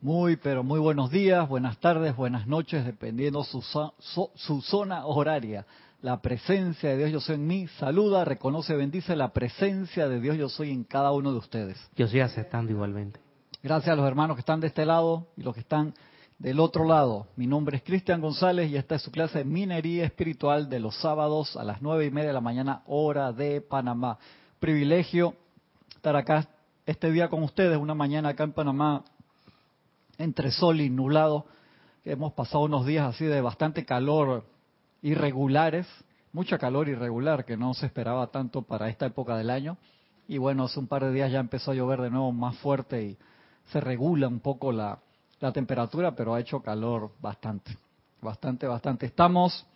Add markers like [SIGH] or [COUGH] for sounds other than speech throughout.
Muy, pero muy buenos días, buenas tardes, buenas noches, dependiendo su, su, su, zona horaria. La presencia de Dios yo soy en mí, saluda, reconoce, bendice la presencia de Dios yo soy en cada uno de ustedes. Yo estoy aceptando igualmente. Gracias a los hermanos que están de este lado y los que están del otro lado. Mi nombre es Cristian González y esta es su clase de minería espiritual de los sábados a las nueve y media de la mañana, hora de Panamá. Privilegio estar acá este día con ustedes, una mañana acá en Panamá entre sol y nublado. Hemos pasado unos días así de bastante calor irregulares, mucha calor irregular que no se esperaba tanto para esta época del año. Y bueno, hace un par de días ya empezó a llover de nuevo más fuerte y se regula un poco la, temperatura, pero ha hecho calor bastante, bastante, bastante. Estamos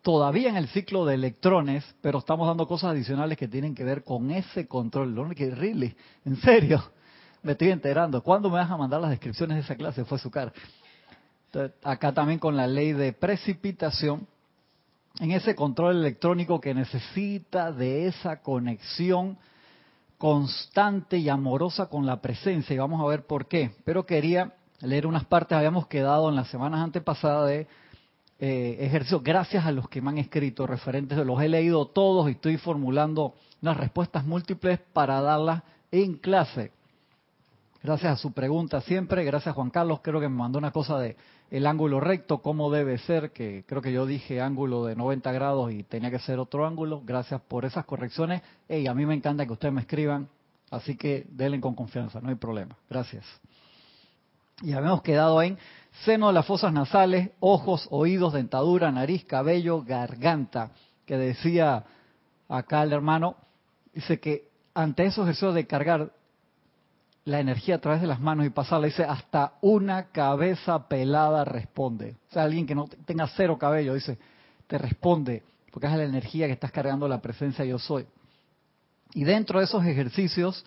todavía en el ciclo de electrones, pero estamos dando cosas adicionales que tienen que ver con ese control. Que really, en serio, me estoy enterando. ¿Cuándo me vas a mandar las descripciones de esa clase? Fue su cara. acá también con la ley de precipitación, en ese control electrónico que necesita de esa conexión constante y amorosa con la presencia, y vamos a ver por qué. Pero quería leer unas partes, habíamos quedado en las semanas antepasadas de eh, ejercicio, gracias a los que me han escrito referentes, los he leído todos y estoy formulando unas respuestas múltiples para darlas en clase. Gracias a su pregunta siempre, gracias Juan Carlos, creo que me mandó una cosa de el ángulo recto, cómo debe ser, que creo que yo dije ángulo de 90 grados y tenía que ser otro ángulo. Gracias por esas correcciones. Y a mí me encanta que ustedes me escriban, así que denle con confianza, no hay problema. Gracias. Y habíamos quedado en seno de las fosas nasales, ojos, oídos, dentadura, nariz, cabello, garganta, que decía acá el hermano, dice que ante esos ejercicios de cargar la energía a través de las manos y pasarla. Dice, hasta una cabeza pelada responde. O sea, alguien que no tenga cero cabello, dice, te responde, porque es la energía que estás cargando la presencia yo soy. Y dentro de esos ejercicios,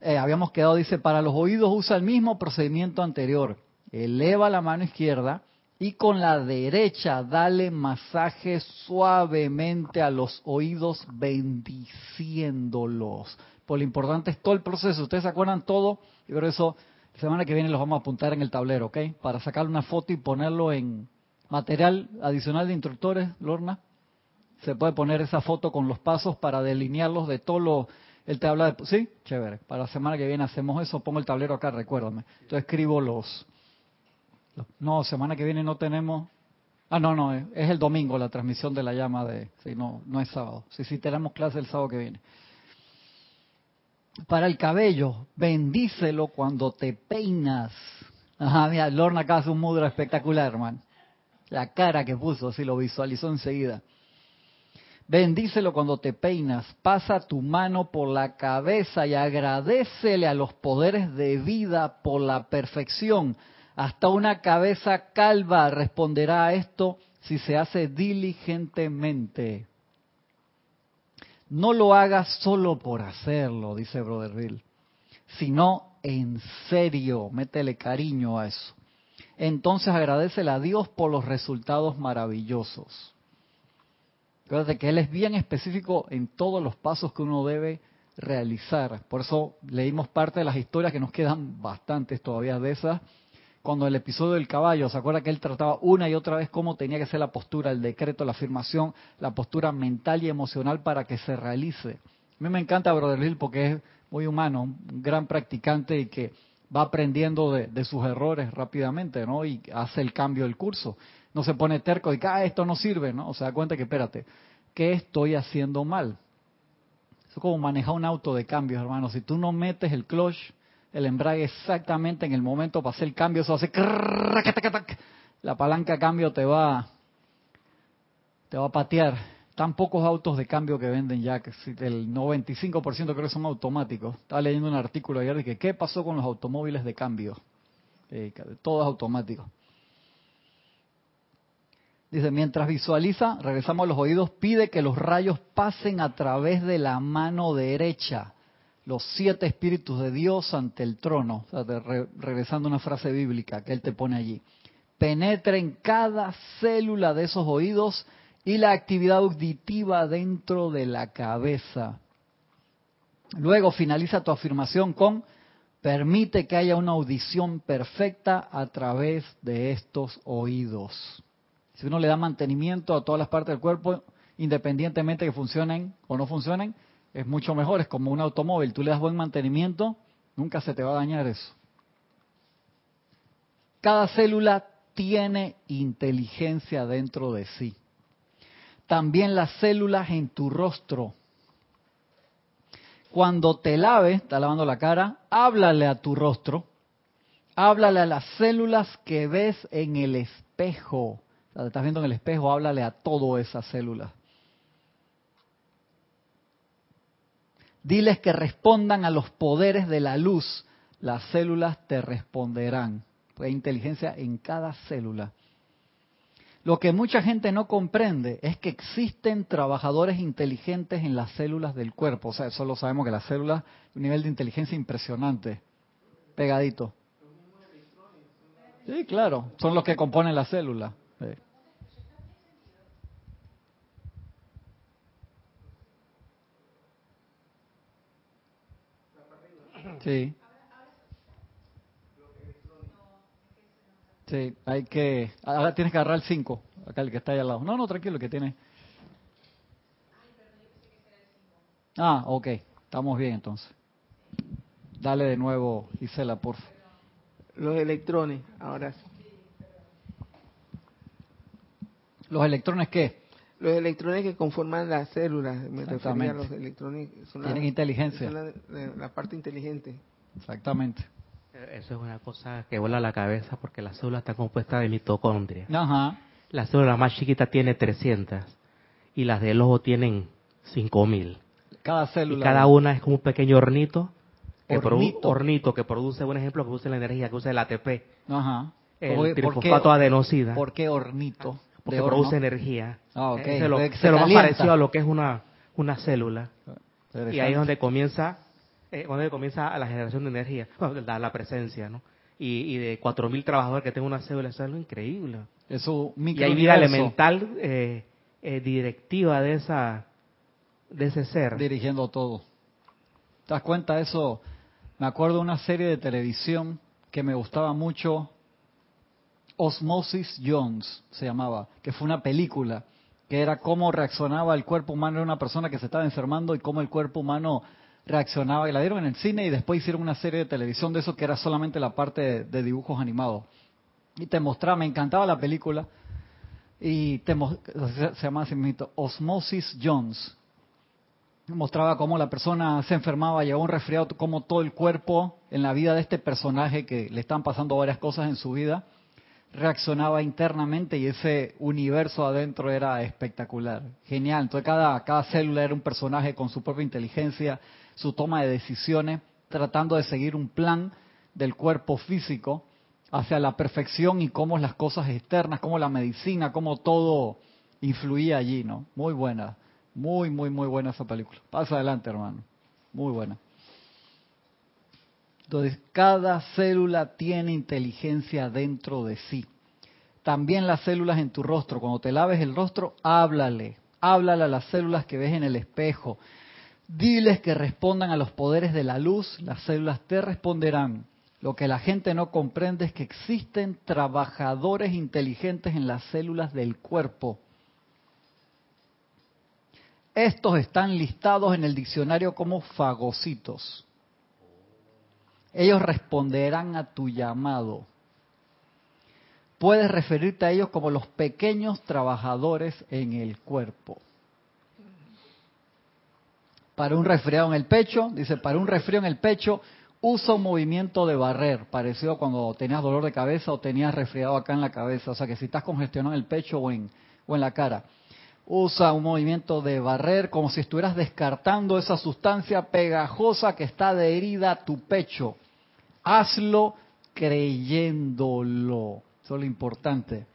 eh, habíamos quedado, dice, para los oídos usa el mismo procedimiento anterior. Eleva la mano izquierda y con la derecha dale masaje suavemente a los oídos bendiciéndolos lo importante es todo el proceso. Ustedes se acuerdan todo y por eso la semana que viene los vamos a apuntar en el tablero, ¿ok? Para sacar una foto y ponerlo en material adicional de instructores, Lorna. Se puede poner esa foto con los pasos para delinearlos de todo lo... Él te habla de... ¿Sí? Chévere. Para la semana que viene hacemos eso. Pongo el tablero acá, recuérdame. Entonces escribo los... No, semana que viene no tenemos... Ah, no, no, es el domingo la transmisión de la llama de... Sí, no, no es sábado. Sí, sí, tenemos clase el sábado que viene para el cabello, bendícelo cuando te peinas. Ajá, mira, Lorna acá hace un mudra espectacular, hermano. La cara que puso, si lo visualizó enseguida. Bendícelo cuando te peinas, pasa tu mano por la cabeza y agradecele a los poderes de vida por la perfección. Hasta una cabeza calva responderá a esto si se hace diligentemente. No lo hagas solo por hacerlo, dice Brother sino en serio, métele cariño a eso. Entonces agradecele a Dios por los resultados maravillosos. Acuérdate que Él es bien específico en todos los pasos que uno debe realizar. Por eso leímos parte de las historias que nos quedan bastantes todavía de esas cuando el episodio del caballo, ¿se acuerda que él trataba una y otra vez cómo tenía que ser la postura, el decreto, la afirmación, la postura mental y emocional para que se realice? A mí me encanta Brother Hill porque es muy humano, un gran practicante y que va aprendiendo de, sus errores rápidamente, ¿no? Y hace el cambio del curso. No se pone terco y que, ah, esto no sirve, ¿no? O se da cuenta que, espérate, ¿qué estoy haciendo mal? Eso es como manejar un auto de cambios, hermano. Si tú no metes el clutch el embrague exactamente en el momento para hacer el cambio, eso hace la palanca cambio te va te va a patear. Tan pocos autos de cambio que venden ya, que el 95% creo que son automáticos. Estaba leyendo un artículo ayer de que qué pasó con los automóviles de cambio. Eh, todos automáticos. Dice, mientras visualiza, regresamos a los oídos, pide que los rayos pasen a través de la mano derecha los siete espíritus de Dios ante el trono, regresando a una frase bíblica que él te pone allí, penetra en cada célula de esos oídos y la actividad auditiva dentro de la cabeza. Luego finaliza tu afirmación con permite que haya una audición perfecta a través de estos oídos. Si uno le da mantenimiento a todas las partes del cuerpo, independientemente de que funcionen o no funcionen, es mucho mejor. Es como un automóvil. Tú le das buen mantenimiento, nunca se te va a dañar eso. Cada célula tiene inteligencia dentro de sí. También las células en tu rostro. Cuando te laves, está lavando la cara, háblale a tu rostro. Háblale a las células que ves en el espejo. O estás viendo en el espejo, háblale a todas esas células. Diles que respondan a los poderes de la luz. Las células te responderán. Hay inteligencia en cada célula. Lo que mucha gente no comprende es que existen trabajadores inteligentes en las células del cuerpo. O sea, solo sabemos que las células, un nivel de inteligencia impresionante. Pegadito. Sí, claro. Son los que componen la célula. Sí. Sí, hay que... Ahora tienes que agarrar el 5, acá el que está ahí al lado. No, no, tranquilo, que tiene... Ah, ok, estamos bien entonces. Dale de nuevo, Isela, por favor. Los electrones, ahora sí. ¿Los electrones qué? Los electrones que conforman las células, me refería a los electrones. Son Tienen inteligencia. Son la, parte inteligente. Exactamente. Eso es una cosa que vuela a la cabeza porque la célula está compuesta de mitocondria. Ajá. La célula más chiquita tiene 300 y las del ojo tienen 5000. Cada célula. Y cada una es como un pequeño hornito que, hornito. que produce, un ejemplo, que produce la energía, que usa el ATP. Ajá. El trifosfato adenosida. ¿Por qué hornito? Porque produce energía. Ah, okay. Se lo, se lo más parecido a lo que es una, una célula. Y ahí es donde comienza eh, donde comienza la generación de energía, la, la presencia, ¿no? Y, y de 4.000 trabajadores que tengan una célula, eso es algo increíble. Eso, y hay vida elemental eh, eh, directiva de esa de ese ser. Dirigiendo todo. ¿Te das cuenta de eso? Me acuerdo de una serie de televisión que me gustaba mucho, Osmosis Jones se llamaba, que fue una película, que era cómo reaccionaba el cuerpo humano de una persona que se estaba enfermando y cómo el cuerpo humano reaccionaba y la dieron en el cine y después hicieron una serie de televisión de eso que era solamente la parte de, dibujos animados. Y te mostraba, me encantaba la película y te, se, llama así Osmosis Jones. Mostraba cómo la persona se enfermaba, llegó un resfriado, cómo todo el cuerpo en la vida de este personaje que le están pasando varias cosas en su vida, reaccionaba internamente y ese universo adentro era espectacular, genial. Entonces cada, cada célula era un personaje con su propia inteligencia, su toma de decisiones, tratando de seguir un plan del cuerpo físico hacia la perfección y cómo las cosas externas, cómo la medicina, cómo todo influía allí, ¿no? Muy buena, muy, muy, muy buena esa película. Pasa adelante, hermano. Muy buena. Entonces, cada célula tiene inteligencia dentro de sí. También las células en tu rostro. Cuando te laves el rostro, háblale. Háblale a las células que ves en el espejo. Diles que respondan a los poderes de la luz, las células te responderán. Lo que la gente no comprende es que existen trabajadores inteligentes en las células del cuerpo. Estos están listados en el diccionario como fagocitos. Ellos responderán a tu llamado. Puedes referirte a ellos como los pequeños trabajadores en el cuerpo para un resfriado en el pecho, dice, para un resfriado en el pecho, usa un movimiento de barrer, parecido a cuando tenías dolor de cabeza o tenías resfriado acá en la cabeza, o sea que si estás congestionado en el pecho o en, o en la cara. Usa un movimiento de barrer como si estuvieras descartando esa sustancia pegajosa que está adherida a tu pecho. Hazlo creyéndolo. Eso es lo importante.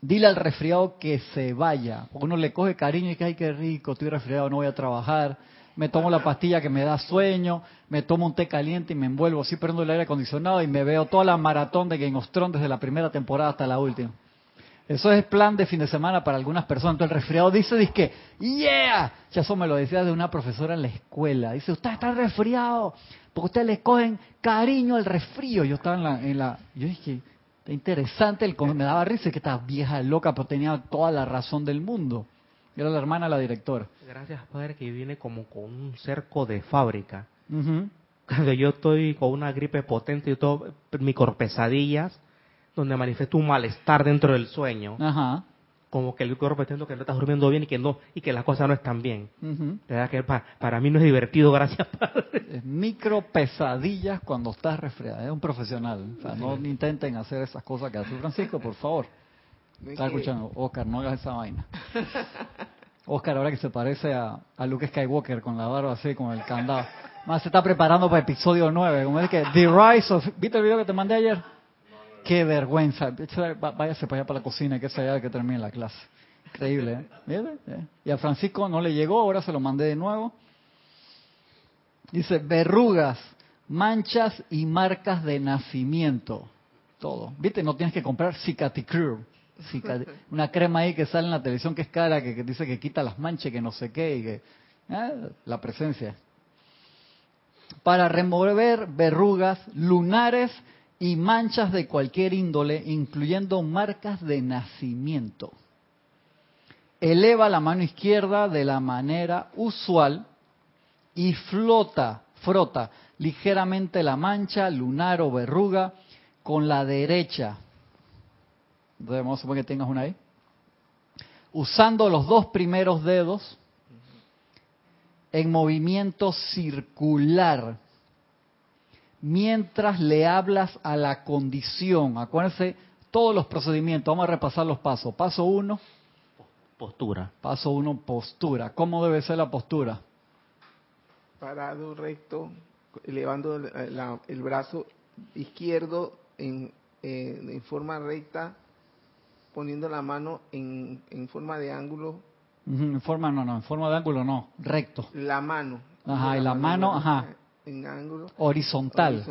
Dile al resfriado que se vaya. Uno le coge cariño y que, ay, qué rico, estoy resfriado, no voy a trabajar. Me tomo la pastilla que me da sueño, me tomo un té caliente y me envuelvo así, prendo el aire acondicionado y me veo toda la maratón de Game of Thrones desde la primera temporada hasta la última. Eso es plan de fin de semana para algunas personas. Entonces el resfriado dice, dice que, yeah, ya eso me lo decía de una profesora en la escuela. Dice, usted está resfriado, porque ustedes le cogen cariño al resfrío. Yo estaba en la, en la yo dije, está interesante, el, me daba risa que esta vieja loca, pero tenía toda la razón del mundo. Era la hermana de la directora. Gracias, padre, que viene como con un cerco de fábrica. Cuando yo estoy con una gripe potente y todo, mi pesadillas, donde manifiesto un malestar dentro del sueño. Ajá. Como que el cuerpo está que no estás durmiendo bien y que no y que las cosas no están bien. ¿Verdad que para, mí no es divertido, [LAUGHS] gracias padre. micro pesadillas cuando estás resfriado. Es un profesional. O sea, no intenten hacer esas cosas que hace Francisco, por favor. Está escuchando, Oscar, no hagas esa vaina. [LAUGHS] Oscar ahora que se parece a, a Luke Skywalker con la barba así, con el candado. Más se está preparando para episodio 9. Como es que The Rise of... ¿Viste el video que te mandé ayer? Qué vergüenza. Váyase para allá para la cocina, que sea que termine la clase. Increíble, ¿eh? ¿eh? Y a Francisco no le llegó, ahora se lo mandé de nuevo. Dice, verrugas, manchas y marcas de nacimiento. Todo. ¿Viste? No tienes que comprar Cicaticure. Una crema ahí que sale en la televisión que es cara, que, dice que quita las manchas, que no sé qué, y que... ¿eh? La presencia. Para remover verrugas lunares y manchas de cualquier índole, incluyendo marcas de nacimiento. Eleva la mano izquierda de la manera usual y flota, frota ligeramente la mancha, lunar o verruga con la derecha. Debemos suponer que tengas una ahí. Usando los dos primeros dedos en movimiento circular mientras le hablas a la condición. Acuérdense todos los procedimientos. Vamos a repasar los pasos. Paso uno. Postura. Paso uno, postura. ¿Cómo debe ser la postura? Parado recto, elevando el brazo izquierdo en, en, forma recta, poniendo la mano en, en forma de ángulo. en forma, no, no, en forma de ángulo no, recto. La mano. Ajá, y la mano ajá en ángulo horizontal.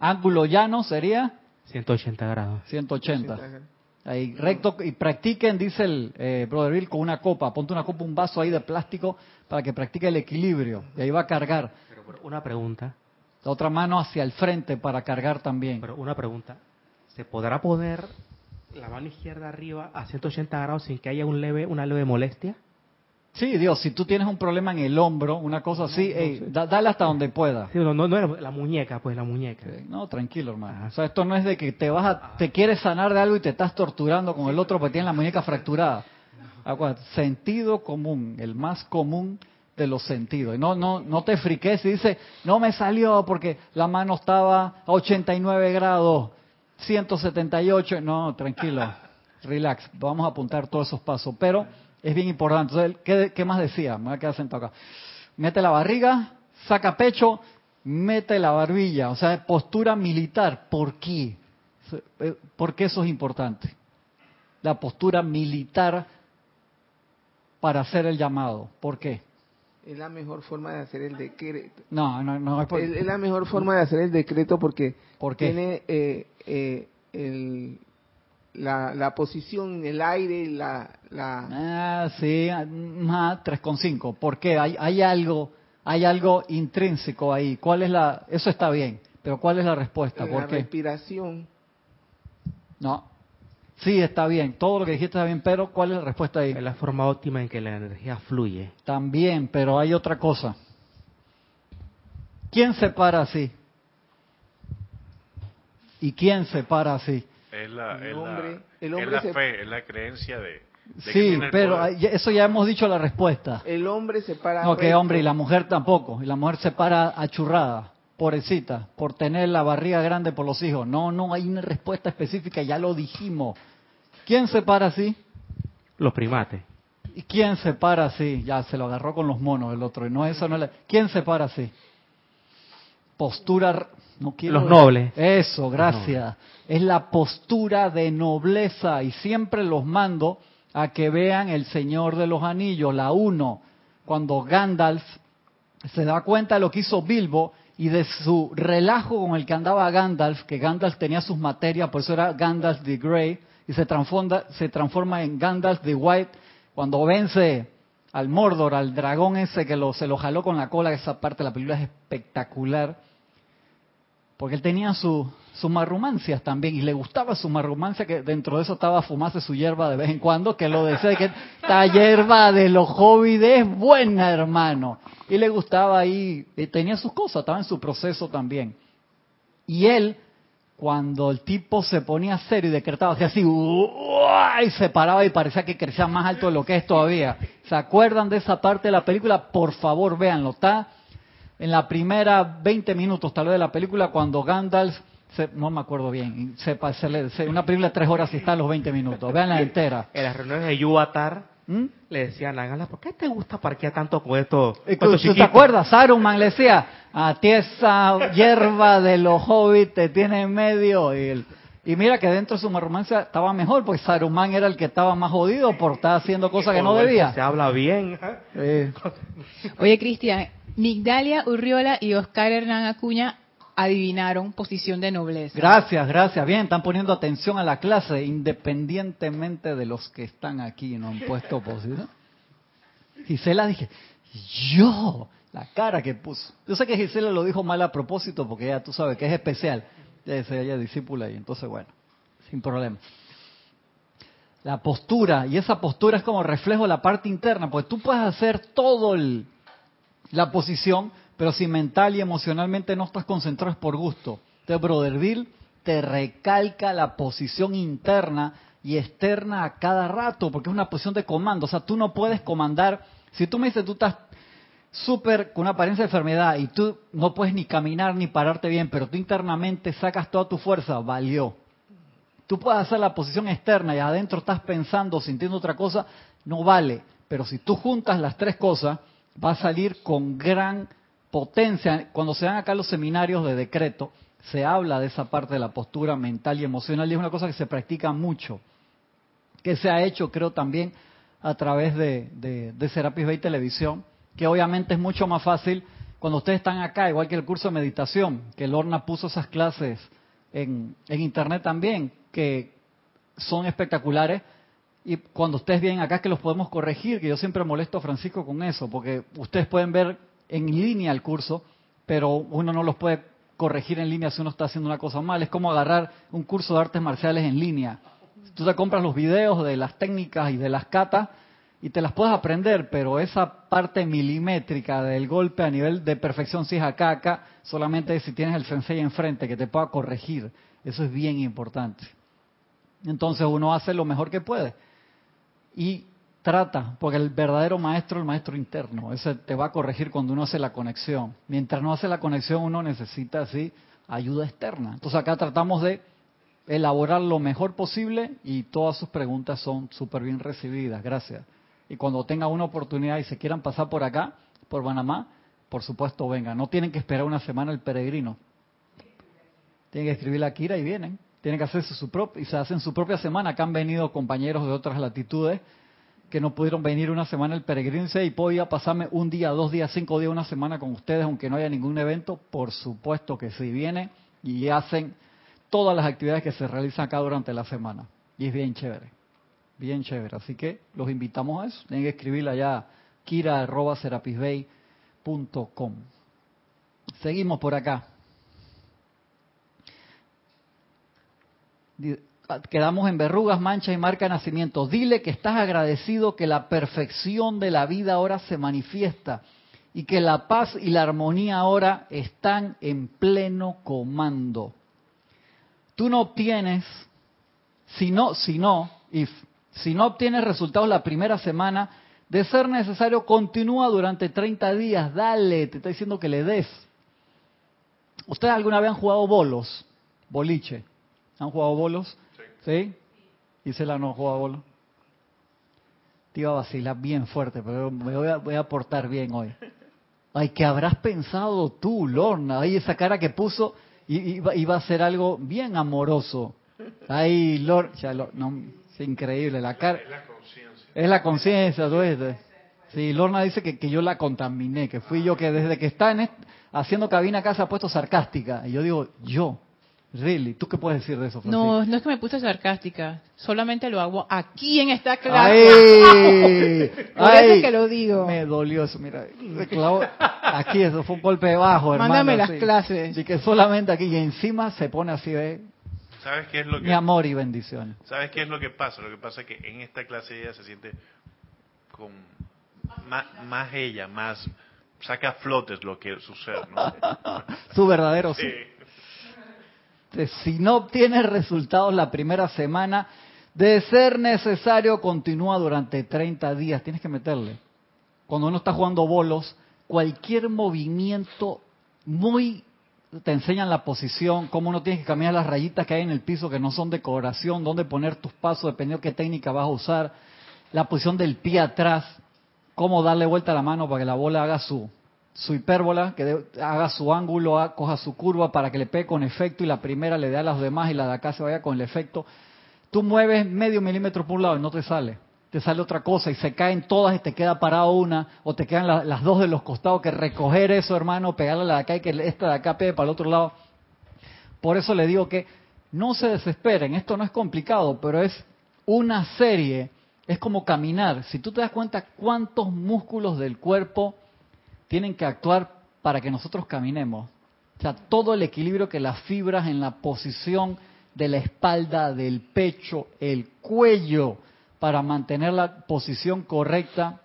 Ángulo llano sería 180 grados. 180. Ahí, recto, y practiquen, dice el eh, Brother Bill, con una copa. Ponte una copa, un vaso ahí de plástico para que practique el equilibrio. Y ahí va a cargar. Pero, una pregunta. La otra mano hacia el frente para cargar también. Pero una pregunta. ¿Se podrá poner la mano izquierda arriba a 180 grados sin que haya un leve, una leve molestia? Sí, Dios, si tú tienes un problema en el hombro, una cosa así, dale hasta donde pueda. no, no, no, la muñeca, pues la muñeca. no, tranquilo, hermano. O sea, esto no es de que te vas a, te quieres sanar de algo y te estás torturando con el otro porque tiene la muñeca fracturada. Sentido común, el más común de los sentidos. No, no, no te friques y dice, no me salió porque la mano estaba a 89 grados, 178. No, tranquilo, [LAUGHS] relax. Vamos a apuntar todos esos pasos. Pero es bien importante. Entonces, ¿qué, más decía? Me voy a quedar sentado acá. Mete la barriga, saca pecho, mete la barbilla. O sea, postura militar. ¿Por qué? Eh, ¿Por qué eso es importante? La postura militar para hacer el llamado. ¿Por qué? Es la mejor forma de hacer el decreto. No, no, no. Es, es, la mejor forma de hacer el decreto porque tiene eh, eh, el, la, la posición en el aire, la... la... Ah, sí, ah, 3,5. ¿Por qué? Hay, hay algo hay algo intrínseco ahí. ¿Cuál es la...? Eso está bien, pero ¿cuál es la respuesta? ¿Por la respiración. No. Sí, está bien. Todo lo que dijiste está bien, pero ¿cuál es la respuesta ahí? Es la forma óptima en que la energía fluye. También, pero hay otra cosa. ¿Quién se para así? ¿Y quién se para así? Es la, fe, es la creencia de... sí, pero eso ya hemos dicho la respuesta. El hombre se para... No, que hombre, y la mujer tampoco. Y la mujer se para achurrada, pobrecita, por tener la barriga grande por los hijos. No, no, hay una respuesta específica, ya lo dijimos. ¿Quién se para así? Los primates. ¿Y quién se para así? Ya se lo agarró con los monos el otro. Y no, eso no le... ¿Quién se para así? Postura los nobles. Eso, gracias. Es la postura de nobleza y siempre los mando a que vean El Señor de los Anillos, la 1, cuando Gandalf se da cuenta de lo que hizo Bilbo y de su relajo con el que andaba Gandalf, que Gandalf tenía sus materias, por eso era Gandalf the Grey, y se transforma, se transforma en Gandalf the White cuando vence al Mordor, al dragón ese que lo, se lo jaló con la cola, esa parte de la película es espectacular, porque él tenía sus marrumancias también, y le gustaba su marrumancia, que dentro de eso estaba fumarse su hierba de vez en cuando, que lo decía que esta hierba de los hobbits es buena, hermano. Y le gustaba ahí, y tenía sus cosas, estaba en su proceso también. Y él, cuando el tipo se ponía serio y decretaba así, y se paraba y parecía que crecía más alto de lo que es todavía. ¿Se acuerdan de esa parte de la película? Por favor, véanlo. Está en la primera 20 minutos tal vez de la película cuando Gandalf, no me acuerdo bien, sepa, se una película de tres horas y está en los 20 minutos. Veanla entera. En las reuniones de Yuatar, ¿Mm? Le decían a Gandalf, ¿por qué te gusta parquear tanto con esto? ¿Tú te acuerdas? Saruman le decía, a ti esa hierba de los hobbits te tiene en medio. Y, y mira que dentro de su romancia estaba mejor, pues Saruman era el que estaba más jodido por estar haciendo cosas que no debía. Se habla bien. [LAUGHS] Oye, Cristian, Migdalia Urriola y Oscar Hernán Acuña adivinaron posición de nobleza. Gracias, gracias. Bien, están poniendo atención a la clase, independientemente de los que están aquí, no han puesto posición. Gisela dije, yo, la cara que puso. Yo sé que Gisela lo dijo mal a propósito porque ya tú sabes que es especial. Ya es ella discípula y entonces bueno, sin problema. La postura, y esa postura es como reflejo de la parte interna, porque tú puedes hacer todo el, la posición, pero si mental y emocionalmente no estás concentrado es por gusto. Entonces, Brotherville te recalca la posición interna y externa a cada rato, porque es una posición de comando. O sea, tú no puedes comandar. Si tú me dices, tú estás súper con una apariencia de enfermedad y tú no puedes ni caminar ni pararte bien, pero tú internamente sacas toda tu fuerza, valió. Tú puedes hacer la posición externa y adentro estás pensando, sintiendo otra cosa, no vale. Pero si tú juntas las tres cosas, va a salir con gran potencia. Cuando se dan acá los seminarios de decreto, se habla de esa parte de la postura mental y emocional y es una cosa que se practica mucho, que se ha hecho creo también a través de, de, Serapis Bay Televisión, que obviamente es mucho más fácil cuando ustedes están acá, igual que el curso de meditación, que Lorna puso esas clases en, en internet también, que son espectaculares, y cuando ustedes vienen acá que los podemos corregir, que yo siempre molesto a Francisco con eso, porque ustedes pueden ver en línea el curso, pero uno no los puede corregir en línea si uno está haciendo una cosa mal. Es como agarrar un curso de artes marciales en línea. Tú te compras los videos de las técnicas y de las catas y te las puedes aprender, pero esa parte milimétrica del golpe a nivel de perfección, si es acá, acá, solamente si tienes el sensei enfrente que te pueda corregir. Eso es bien importante. Entonces uno hace lo mejor que puede y trata, porque el verdadero maestro es el maestro interno, ese te va a corregir cuando uno hace la conexión. Mientras no hace la conexión uno necesita así ayuda externa. Entonces acá tratamos de elaborar lo mejor posible y todas sus preguntas son súper bien recibidas, gracias. Y cuando tengan una oportunidad y se quieran pasar por acá, por Panamá, por supuesto vengan. No tienen que esperar una semana el peregrino. Tienen que escribir la Kira y vienen tienen que hacerse su propia, y se hacen su propia semana. Acá han venido compañeros de otras latitudes que no pudieron venir una semana el peregrino y podía pasarme un día, dos días, cinco días, una semana con ustedes, aunque no haya ningún evento. Por supuesto que sí, vienen y hacen todas las actividades que se realizan acá durante la semana. Y es bien chévere, bien chévere. Así que los invitamos a eso. Tienen que escribirle allá kira.serapisbay.com. Seguimos por acá. Quedamos en verrugas, manchas y marca de nacimiento. Dile que estás agradecido que la perfección de la vida ahora se manifiesta y que la paz y la armonía ahora están en pleno comando. Tú no obtienes, si no, si no, if, si no obtienes resultados la primera semana, de ser necesario, continúa durante 30 días, dale, te está diciendo que le des. ¿Ustedes alguna vez han jugado bolos? Boliche. ¿Han jugado bolos? Sí. ¿Y se la no jugado bolos? Te iba a vacilar bien fuerte, pero me voy a, voy a portar bien hoy. Ay, ¿qué habrás pensado tú, Lorna? Ay, esa cara que puso iba, iba a ser algo bien amoroso. Ay, Lorna, no, es increíble, la cara. Es la conciencia. Es la conciencia, tú Sí, Lorna dice que, que, yo la contaminé, que fui yo que desde que está en haciendo cabina acá se ha puesto sarcástica. Y yo digo, yo, Really, ¿tú qué puedes decir de eso, Francisco? No, no es que me puse sarcástica. Solamente lo hago aquí en esta clase. ¡Ay! Por eso es que lo digo. Me dolió eso, mira. Aquí, eso fue un golpe de bajo, hermano. Mándame las clases. Y que solamente aquí y encima se pone así de... ¿Sabes qué es lo que... Mi amor y bendiciones. ¿Sabes qué es lo que pasa? Lo que pasa es que en esta clase ella se siente con más, más ella, más... Saca a flotes lo que sucede, ¿no? [LAUGHS] Su verdadero sí. Este, si no obtienes resultados la primera semana, de ser necesario, continúa durante 30 días. Tienes que meterle. Cuando uno está jugando bolos, cualquier movimiento muy te enseñan la posición, cómo uno tiene que caminar las rayitas que hay en el piso que no son decoración, dónde poner tus pasos, dependiendo qué técnica vas a usar, la posición del pie atrás, cómo darle vuelta a la mano para que la bola haga su, su hipérbola, que haga su ángulo, coja su curva para que le pegue con efecto y la primera le dé a las demás y la de acá se vaya con el efecto. Tú mueves medio milímetro por un lado y no te sale. Te sale otra cosa y se caen todas y te queda parado una o te quedan las dos de los costados que recoger eso, hermano, pegarle a la de acá y que esta de acá pegue para el otro lado. Por eso le digo que no se desesperen, esto no es complicado, pero es una serie, es como caminar. Si tú te das cuenta cuántos músculos del cuerpo tienen que actuar para que nosotros caminemos. O sea, todo el equilibrio que las fibras en la posición de la espalda, del pecho, el cuello, para mantener la posición correcta,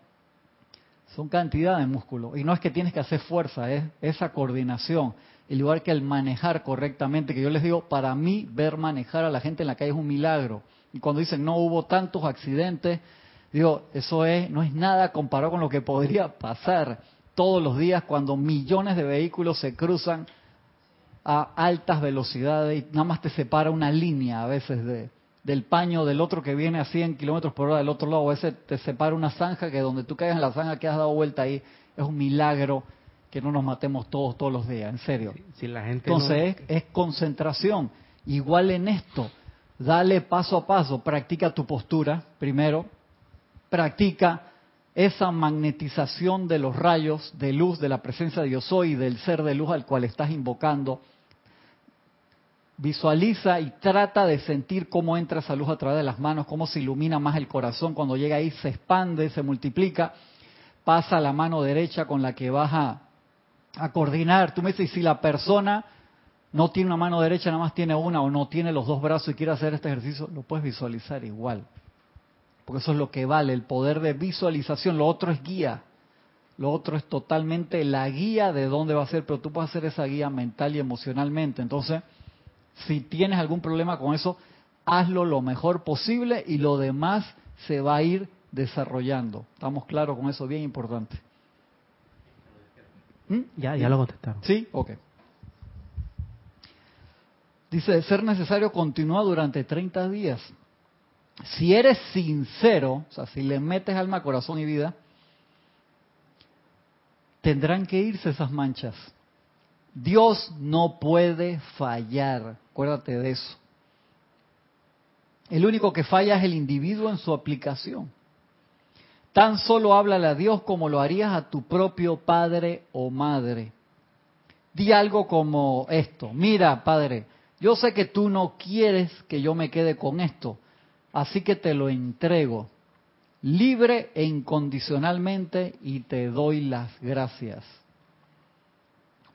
son cantidad de músculo. Y no es que tienes que hacer fuerza, es esa coordinación. El lugar que el manejar correctamente, que yo les digo, para mí ver manejar a la gente en la calle es un milagro. Y cuando dicen no hubo tantos accidentes, digo, eso es, no es nada comparado con lo que podría pasar todos los días cuando millones de vehículos se cruzan a altas velocidades y nada más te separa una línea a veces de, del paño del otro que viene a 100 kilómetros por hora del otro lado, a veces te separa una zanja que donde tú caigas en la zanja que has dado vuelta ahí, es un milagro que no nos matemos todos todos los días, en serio. la gente Entonces es concentración. Igual en esto, dale paso a paso, practica tu postura primero, practica esa magnetización de los rayos de luz de la presencia de Dios soy del ser de luz al cual estás invocando. Visualiza y trata de sentir cómo entra esa luz a través de las manos, cómo se ilumina más el corazón. Cuando llega ahí se expande, se multiplica. Pasa la mano derecha con la que vas a, a coordinar. Tú me dices, si la persona no tiene una mano derecha, nada más tiene una o no tiene los dos brazos y quiere hacer este ejercicio, lo puedes visualizar igual porque eso es lo que vale, el poder de visualización, lo otro es guía, lo otro es totalmente la guía de dónde va a ser, pero tú puedes hacer esa guía mental y emocionalmente. Entonces, si tienes algún problema con eso, hazlo lo mejor posible y lo demás se va a ir desarrollando. ¿Estamos claros con eso? Bien importante. ¿Mm? Ya, ya lo contestaron. Sí, ok. Dice, ser necesario continúa durante 30 días si eres sincero, o sea, si le metes alma, corazón y vida, tendrán que irse esas manchas. Dios no puede fallar, acuérdate de eso. El único que falla es el individuo en su aplicación. Tan solo háblale a Dios como lo harías a tu propio padre o madre. Di algo como esto, mira padre, yo sé que tú no quieres que yo me quede con esto, Así que te lo entrego libre e incondicionalmente y te doy las gracias.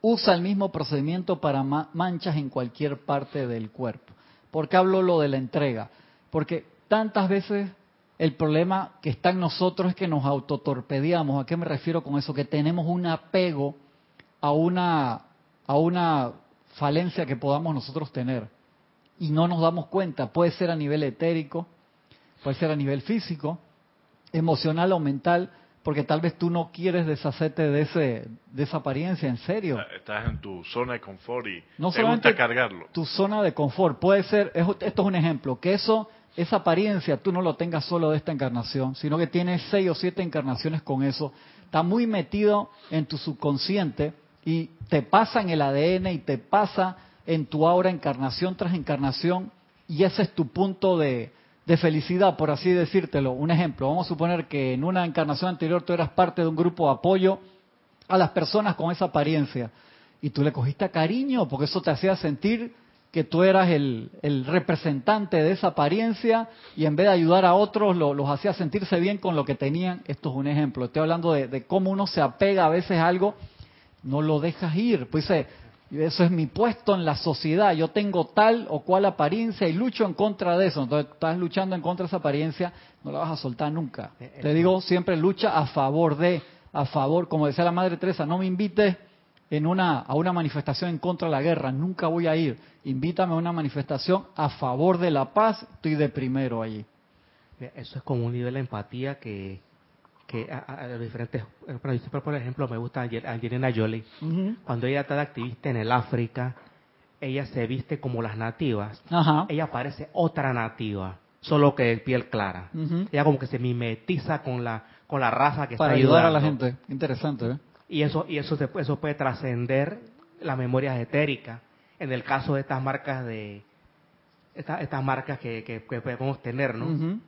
Usa el mismo procedimiento para manchas en cualquier parte del cuerpo. ¿Por qué hablo lo de la entrega? Porque tantas veces el problema que está en nosotros es que nos autotorpediamos. ¿A qué me refiero con eso? Que tenemos un apego a una, a una falencia que podamos nosotros tener y no nos damos cuenta. Puede ser a nivel etérico, puede ser a nivel físico, emocional o mental, porque tal vez tú no quieres deshacerte de ese de esa apariencia, en serio. Estás en tu zona de confort y no te gusta cargarlo. Tu zona de confort puede ser, esto es un ejemplo, que eso esa apariencia tú no lo tengas solo de esta encarnación, sino que tienes seis o siete encarnaciones con eso. Está muy metido en tu subconsciente y te pasa en el ADN y te pasa en tu aura encarnación tras encarnación y ese es tu punto de, felicidad, por así decírtelo. Un ejemplo, vamos a suponer que en una encarnación anterior tú eras parte de un grupo de apoyo a las personas con esa apariencia y tú le cogiste cariño porque eso te hacía sentir que tú eras el, representante de esa apariencia y en vez de ayudar a otros los hacía sentirse bien con lo que tenían. Esto es un ejemplo. Estoy hablando de, cómo uno se apega a veces a algo, no lo dejas ir. Pues dice, eso es mi puesto en la sociedad, yo tengo tal o cual apariencia y lucho en contra de eso. Entonces estás luchando en contra de esa apariencia, no la vas a soltar nunca. Eh, eh, Te digo, siempre lucha a favor de, a favor, como decía la Madre Teresa, no me invites en una, a una manifestación en contra de la guerra, nunca voy a ir. Invítame a una manifestación a favor de la paz, estoy de primero allí. Eso es como un nivel de empatía que, que a, diferentes, por ejemplo, me gusta Angelina Jolie, cuando ella está de activista en el África, ella se viste como las nativas, ella parece otra nativa, solo que de piel clara. Ella como que se mimetiza con la con la raza que Para está ayudando. ayudar a la gente, interesante. ¿eh? Y eso, y eso, se, eso puede trascender las memorias etéricas. En el caso de estas marcas de estas, estas marcas que, que, podemos tener, ¿no?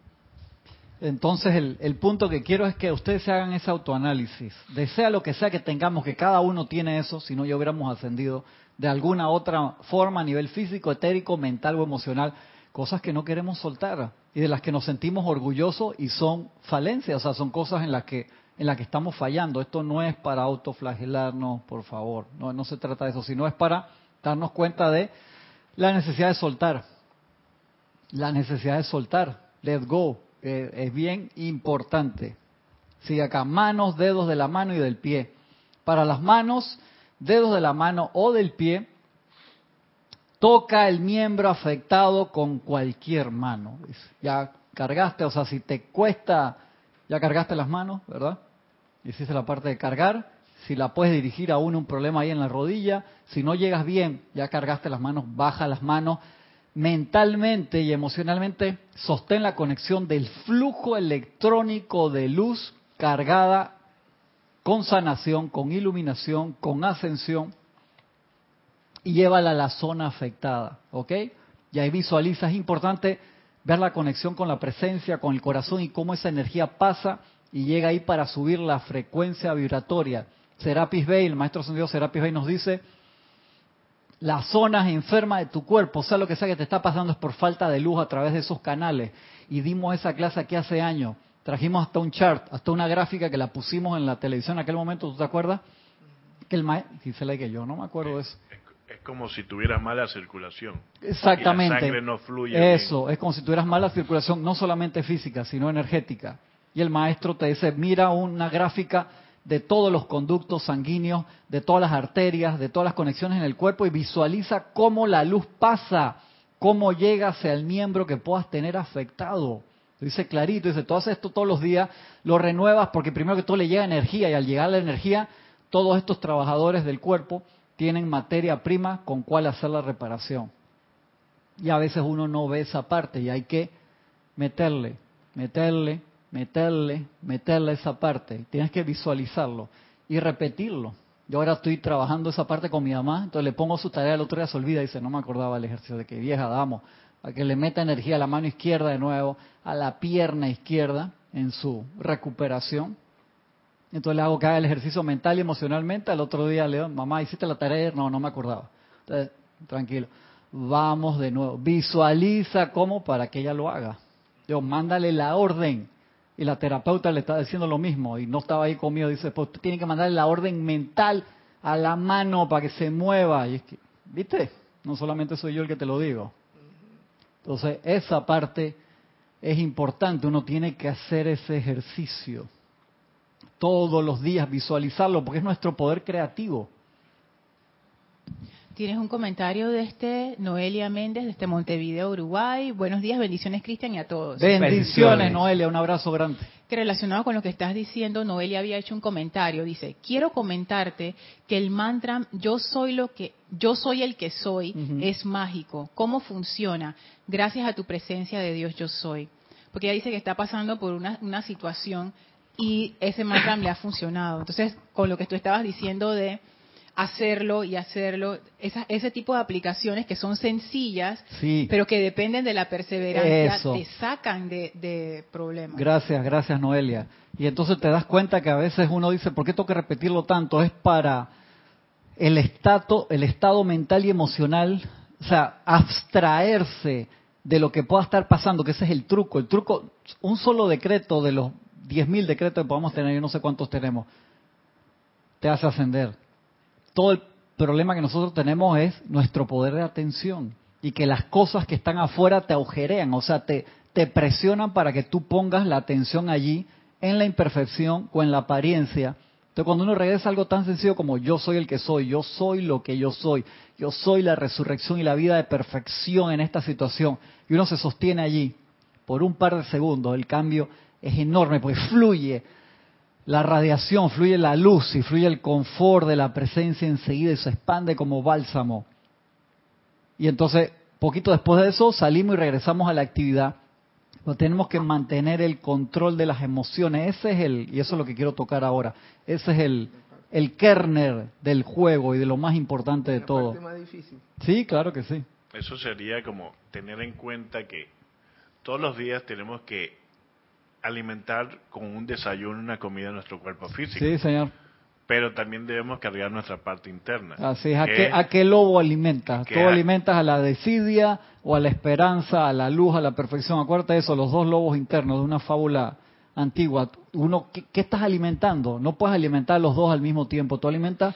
Entonces el, el, punto que quiero es que ustedes se hagan ese autoanálisis. Desea lo que sea que tengamos, que cada uno tiene eso, si no ya hubiéramos ascendido de alguna otra forma a nivel físico, etérico, mental o emocional, cosas que no queremos soltar y de las que nos sentimos orgullosos y son falencias, o sea, son cosas en las que en la que estamos fallando. Esto no es para autoflagelarnos, por favor, no, no se trata de eso, sino es para darnos cuenta de la necesidad de soltar. La necesidad de soltar, let go, es bien importante. Sigue acá, manos, dedos de la mano y del pie. Para las manos, dedos de la mano o del pie, toca el miembro afectado con cualquier mano. Ya cargaste, o sea, si te cuesta, ya cargaste las manos, ¿verdad? hiciste la parte de cargar, si la puedes dirigir a uno un problema ahí en la rodilla, si no llegas bien, ya cargaste las manos, baja las manos, mentalmente y emocionalmente sostén la conexión del flujo electrónico de luz cargada con sanación, con iluminación, con ascensión y llévala a la zona afectada, ¿ok? Y ahí visualiza, es importante ver la conexión con la presencia, con el corazón y cómo esa energía pasa y llega ahí para subir la frecuencia vibratoria. Serapis Bey, el maestro ascendido Serapis Bey nos dice, las zonas enfermas de tu cuerpo, o sea, lo que sea que te está pasando es por falta de luz a través de esos canales. Y dimos esa clase aquí hace años. Trajimos hasta un chart, hasta una gráfica que la pusimos en la televisión en aquel momento, ¿tú te acuerdas? Que el maestro, que yo no me acuerdo de eso. Es como si tuvieras mala circulación. Exactamente. la sangre no fluye. Eso, es como si tuvieras mala circulación, no solamente física, sino energética y el maestro te dice, mira una gráfica de todos los conductos sanguíneos, de todas las arterias, de todas las conexiones en el cuerpo y visualiza cómo la luz pasa, cómo llega hacia el miembro que puedas tener afectado. Dice clarito, dice, tú haces esto todos los días, lo renuevas porque primero que todo le llega energía y al llegar la energía, todos estos trabajadores del cuerpo tienen materia prima con cual hacer la reparación. Y a veces uno no ve esa parte y hay que meterle, meterle, meterle, meterle esa parte. Tienes que visualizarlo y repetirlo. Yo ahora estoy trabajando esa parte con mi mamá, entonces le pongo su tarea, el otro día se olvida y dice, no me acordaba el ejercicio de que vieja damos, a que le meta energía a la mano izquierda de nuevo, a la pierna izquierda en su recuperación. Entonces le hago que haga el ejercicio mental y emocionalmente, al otro día le digo, mamá, ¿hiciste la tarea? No, no me acordaba. Entonces, tranquilo, vamos de nuevo, visualiza cómo para que ella lo haga. Yo, mándale la orden y la terapeuta le está diciendo lo mismo y no estaba ahí conmigo. Dice, pues usted tiene que mandarle la orden mental a la mano para que se mueva. Y es que, ¿viste? No solamente soy yo el que te lo digo. Entonces, esa parte es importante. Uno tiene que hacer ese ejercicio todos los días, visualizarlo, porque es nuestro poder creativo. Tienes un comentario de este Noelia Méndez, de este Montevideo, Uruguay. Buenos días, bendiciones Cristian y a todos. Bendiciones, Noelia, un abrazo grande. Que relacionado con lo que estás diciendo, Noelia había hecho un comentario. Dice, quiero comentarte que el mantra yo soy lo que, yo soy el que soy, es mágico. ¿Cómo funciona? Gracias a tu presencia de Dios yo soy. Porque ella dice que está pasando por una, una situación y ese mantra le ha funcionado. Entonces, con lo que tú estabas diciendo de hacerlo y hacerlo, ese tipo de aplicaciones que son sencillas, pero que dependen de la perseverancia, te sacan de, problemas. Gracias, gracias Noelia. Y entonces te das cuenta que a veces uno dice, ¿por qué tengo que repetirlo tanto? Es para el estado, el estado mental y emocional, o sea, abstraerse de lo que pueda estar pasando, que ese es el truco. El truco, un solo decreto de los 10.000 decretos que podamos tener, yo no sé cuántos tenemos, te hace ascender. Todo el problema que nosotros tenemos es nuestro poder de atención y que las cosas que están afuera te agujerean, o sea, te, te presionan para que tú pongas la atención allí en la imperfección o en la apariencia. Entonces, cuando uno regresa a algo tan sencillo como yo soy el que soy, yo soy lo que yo soy, yo soy la resurrección y la vida de perfección en esta situación, y uno se sostiene allí por un par de segundos, el cambio es enorme, porque fluye la radiación, fluye la luz y fluye el confort de la presencia enseguida y se expande como bálsamo. Y entonces, poquito después de eso, salimos y regresamos a la actividad. Pero tenemos que mantener el control de las emociones. Ese es el, y eso es lo que quiero tocar ahora. Ese es el, el kernel del juego y de lo más importante de todo. Más difícil. Sí, claro que sí. Eso sería como tener en cuenta que todos los días tenemos que alimentar con un desayuno, una comida nuestro cuerpo físico. Sí, señor. Pero también debemos cargar nuestra parte interna. Así es. ¿A, qué, ¿A qué, lobo alimentas? ¿Tú alimentas a la desidia o a la esperanza, a la luz, a la perfección? Acuérdate de eso, los dos lobos internos de una fábula antigua. Uno, ¿qué, ¿qué, estás alimentando? No puedes alimentar a los dos al mismo tiempo. Tú alimentas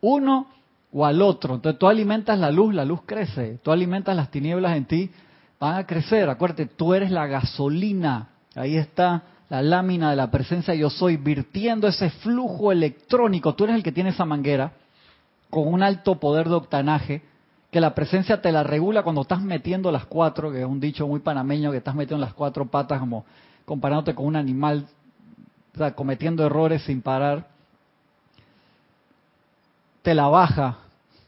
uno o al otro. Entonces tú alimentas la luz, la luz crece. Tú alimentas las tinieblas en ti, van a crecer. Acuérdate, tú eres la gasolina Ahí está la lámina de la presencia yo soy, virtiendo ese flujo electrónico. Tú eres el que tiene esa manguera con un alto poder de octanaje, que la presencia te la regula cuando estás metiendo las cuatro, que es un dicho muy panameño, que estás metiendo las cuatro patas como comparándote con un animal, o sea, cometiendo errores sin parar. Te la baja,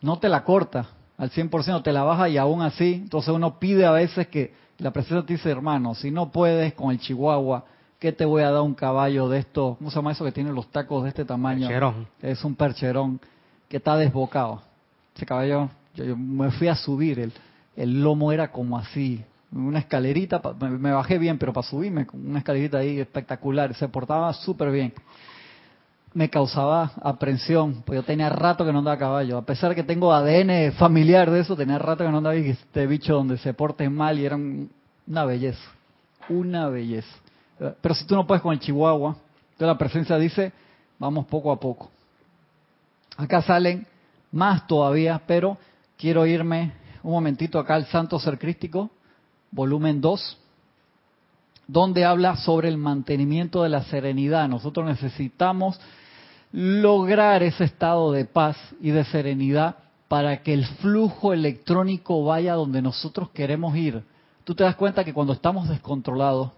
no te la corta al 100%, te la baja y aún así, entonces uno pide a veces que la presencia te dice, hermano, si no puedes con el chihuahua, ¿qué te voy a dar un caballo de esto? ¿Cómo se llama eso que tiene los tacos de este tamaño? Percherón. Es un percherón que está desbocado. Ese caballo, yo, me fui a subir, el, el lomo era como así, una escalerita, me, bajé bien, pero para subirme, una escalerita ahí espectacular, se portaba súper bien. Me causaba aprensión, pues yo tenía rato que no andaba a caballo, a pesar que tengo ADN familiar de eso, tenía rato que no andaba este bicho donde se porte mal y era una belleza, una belleza. Pero si tú no puedes con el chihuahua, entonces la presencia dice, vamos poco a poco. Acá salen más todavía, pero quiero irme un momentito acá al Santo Ser Crístico, volumen 2, donde habla sobre el mantenimiento de la serenidad. Nosotros necesitamos lograr ese estado de paz y de serenidad para que el flujo electrónico vaya donde nosotros queremos ir. Tú te das cuenta que cuando estamos descontrolados,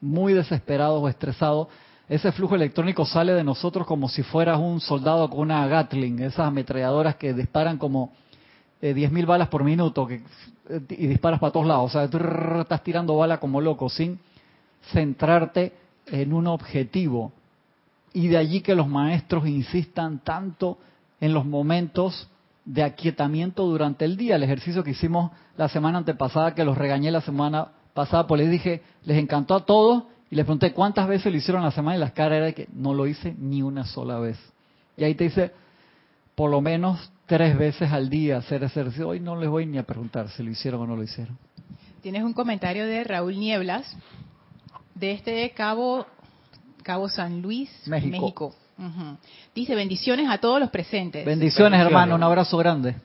muy desesperados o estresados, ese flujo electrónico sale de nosotros como si fueras un soldado con una Gatling, esas ametralladoras que disparan como eh, 10.000 balas por minuto que, y disparas para todos lados. O sea, estás tirando bala como loco sin centrarte en un objetivo. Y de allí que los maestros insistan tanto en los momentos de aquietamiento durante el día. El ejercicio que hicimos la semana antepasada, que los regañé la semana pasada, pues les dije, les encantó a todos y les pregunté cuántas veces lo hicieron la semana y las caras era de que no lo hice ni una sola vez. Y ahí te dice, por lo menos tres veces al día hacer ejercicio. Hoy no les voy ni a preguntar si lo hicieron o no lo hicieron. Tienes un comentario de Raúl Nieblas, de este Cabo, Cabo San Luis, México. Dice bendiciones a todos los presentes. bendiciones, hermano, un abrazo grande.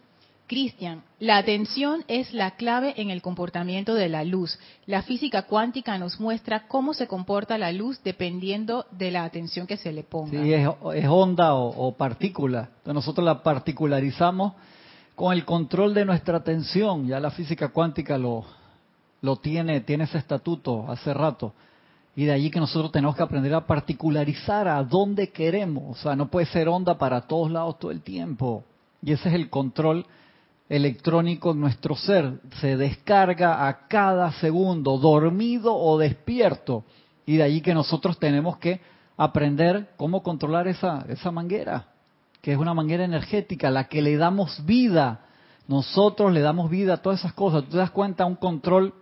Cristian, la atención es la clave en el comportamiento de la luz. La física cuántica nos muestra cómo se comporta la luz dependiendo de la atención que se le ponga. Sí, es, onda o, partícula. nosotros la particularizamos con el control de nuestra atención. Ya la física cuántica lo, lo tiene, tiene ese estatuto hace rato. Y de allí que nosotros tenemos que aprender a particularizar a dónde queremos. O sea, no puede ser onda para todos lados todo el tiempo. Y ese es el control electrónico en nuestro ser. Se descarga a cada segundo, dormido o despierto. Y de ahí que nosotros tenemos que aprender cómo controlar esa, esa manguera, que es una manguera energética, la que le damos vida. Nosotros le damos vida a todas esas cosas. Tú te das cuenta, un control,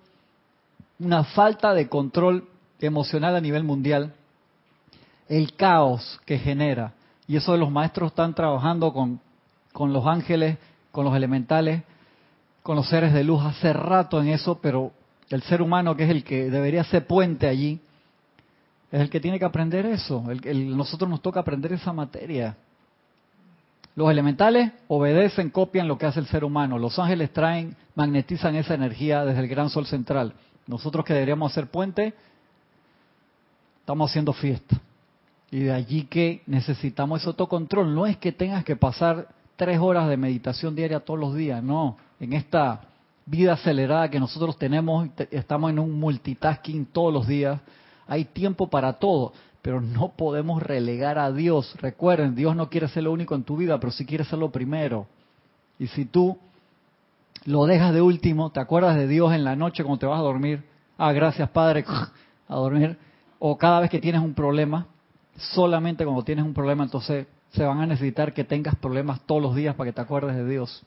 una falta de control emocional a nivel mundial, el caos que genera. Y eso los maestros están trabajando con con los ángeles, con los elementales, con los seres de luz hace rato en eso, pero el ser humano, que es el que debería ser puente allí, es el que tiene que aprender eso. El, nosotros nos toca aprender esa materia. Los elementales obedecen, copian lo que hace el ser humano. Los ángeles traen, magnetizan esa energía desde el gran sol central. Nosotros que deberíamos hacer puente, estamos haciendo fiesta. Y de allí que necesitamos ese autocontrol. No es que tengas que pasar tres horas de meditación diaria todos los días, no. En esta vida acelerada que nosotros tenemos, estamos en un multitasking todos los días, hay tiempo para todo, pero no podemos relegar a Dios. Recuerden, Dios no quiere ser lo único en tu vida, pero sí quiere ser lo primero. Y si tú lo dejas de último, te acuerdas de Dios en la noche cuando te vas a dormir, ah, gracias Padre, [LAUGHS] a dormir, o cada vez que tienes un problema, solamente cuando tienes un problema, entonces se van a necesitar que tengas problemas todos los días para que te acuerdes de Dios.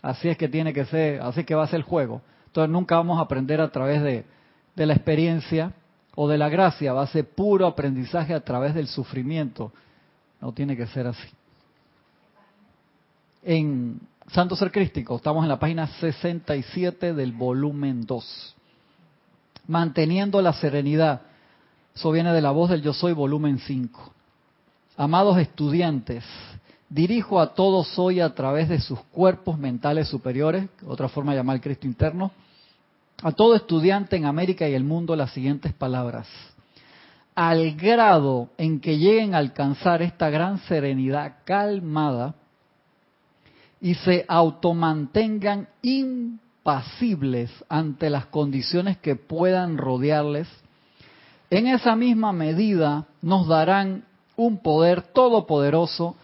Así es que tiene que ser, así que va a ser el juego. Entonces nunca vamos a aprender a través de, de la experiencia o de la gracia, va a ser puro aprendizaje a través del sufrimiento. No tiene que ser así. En Santo Ser Crístico, estamos en la página 67 del volumen 2. Manteniendo la serenidad. Eso viene de la voz del Yo Soy, volumen 5. Amados estudiantes, dirijo a todos hoy a través de sus cuerpos mentales superiores, otra forma de llamar el Cristo interno, a todo estudiante en América y el mundo las siguientes palabras. Al grado en que lleguen a alcanzar esta gran serenidad calmada y se automantengan impasibles ante las condiciones que puedan rodearles, en esa misma medida nos darán un poder todopoderoso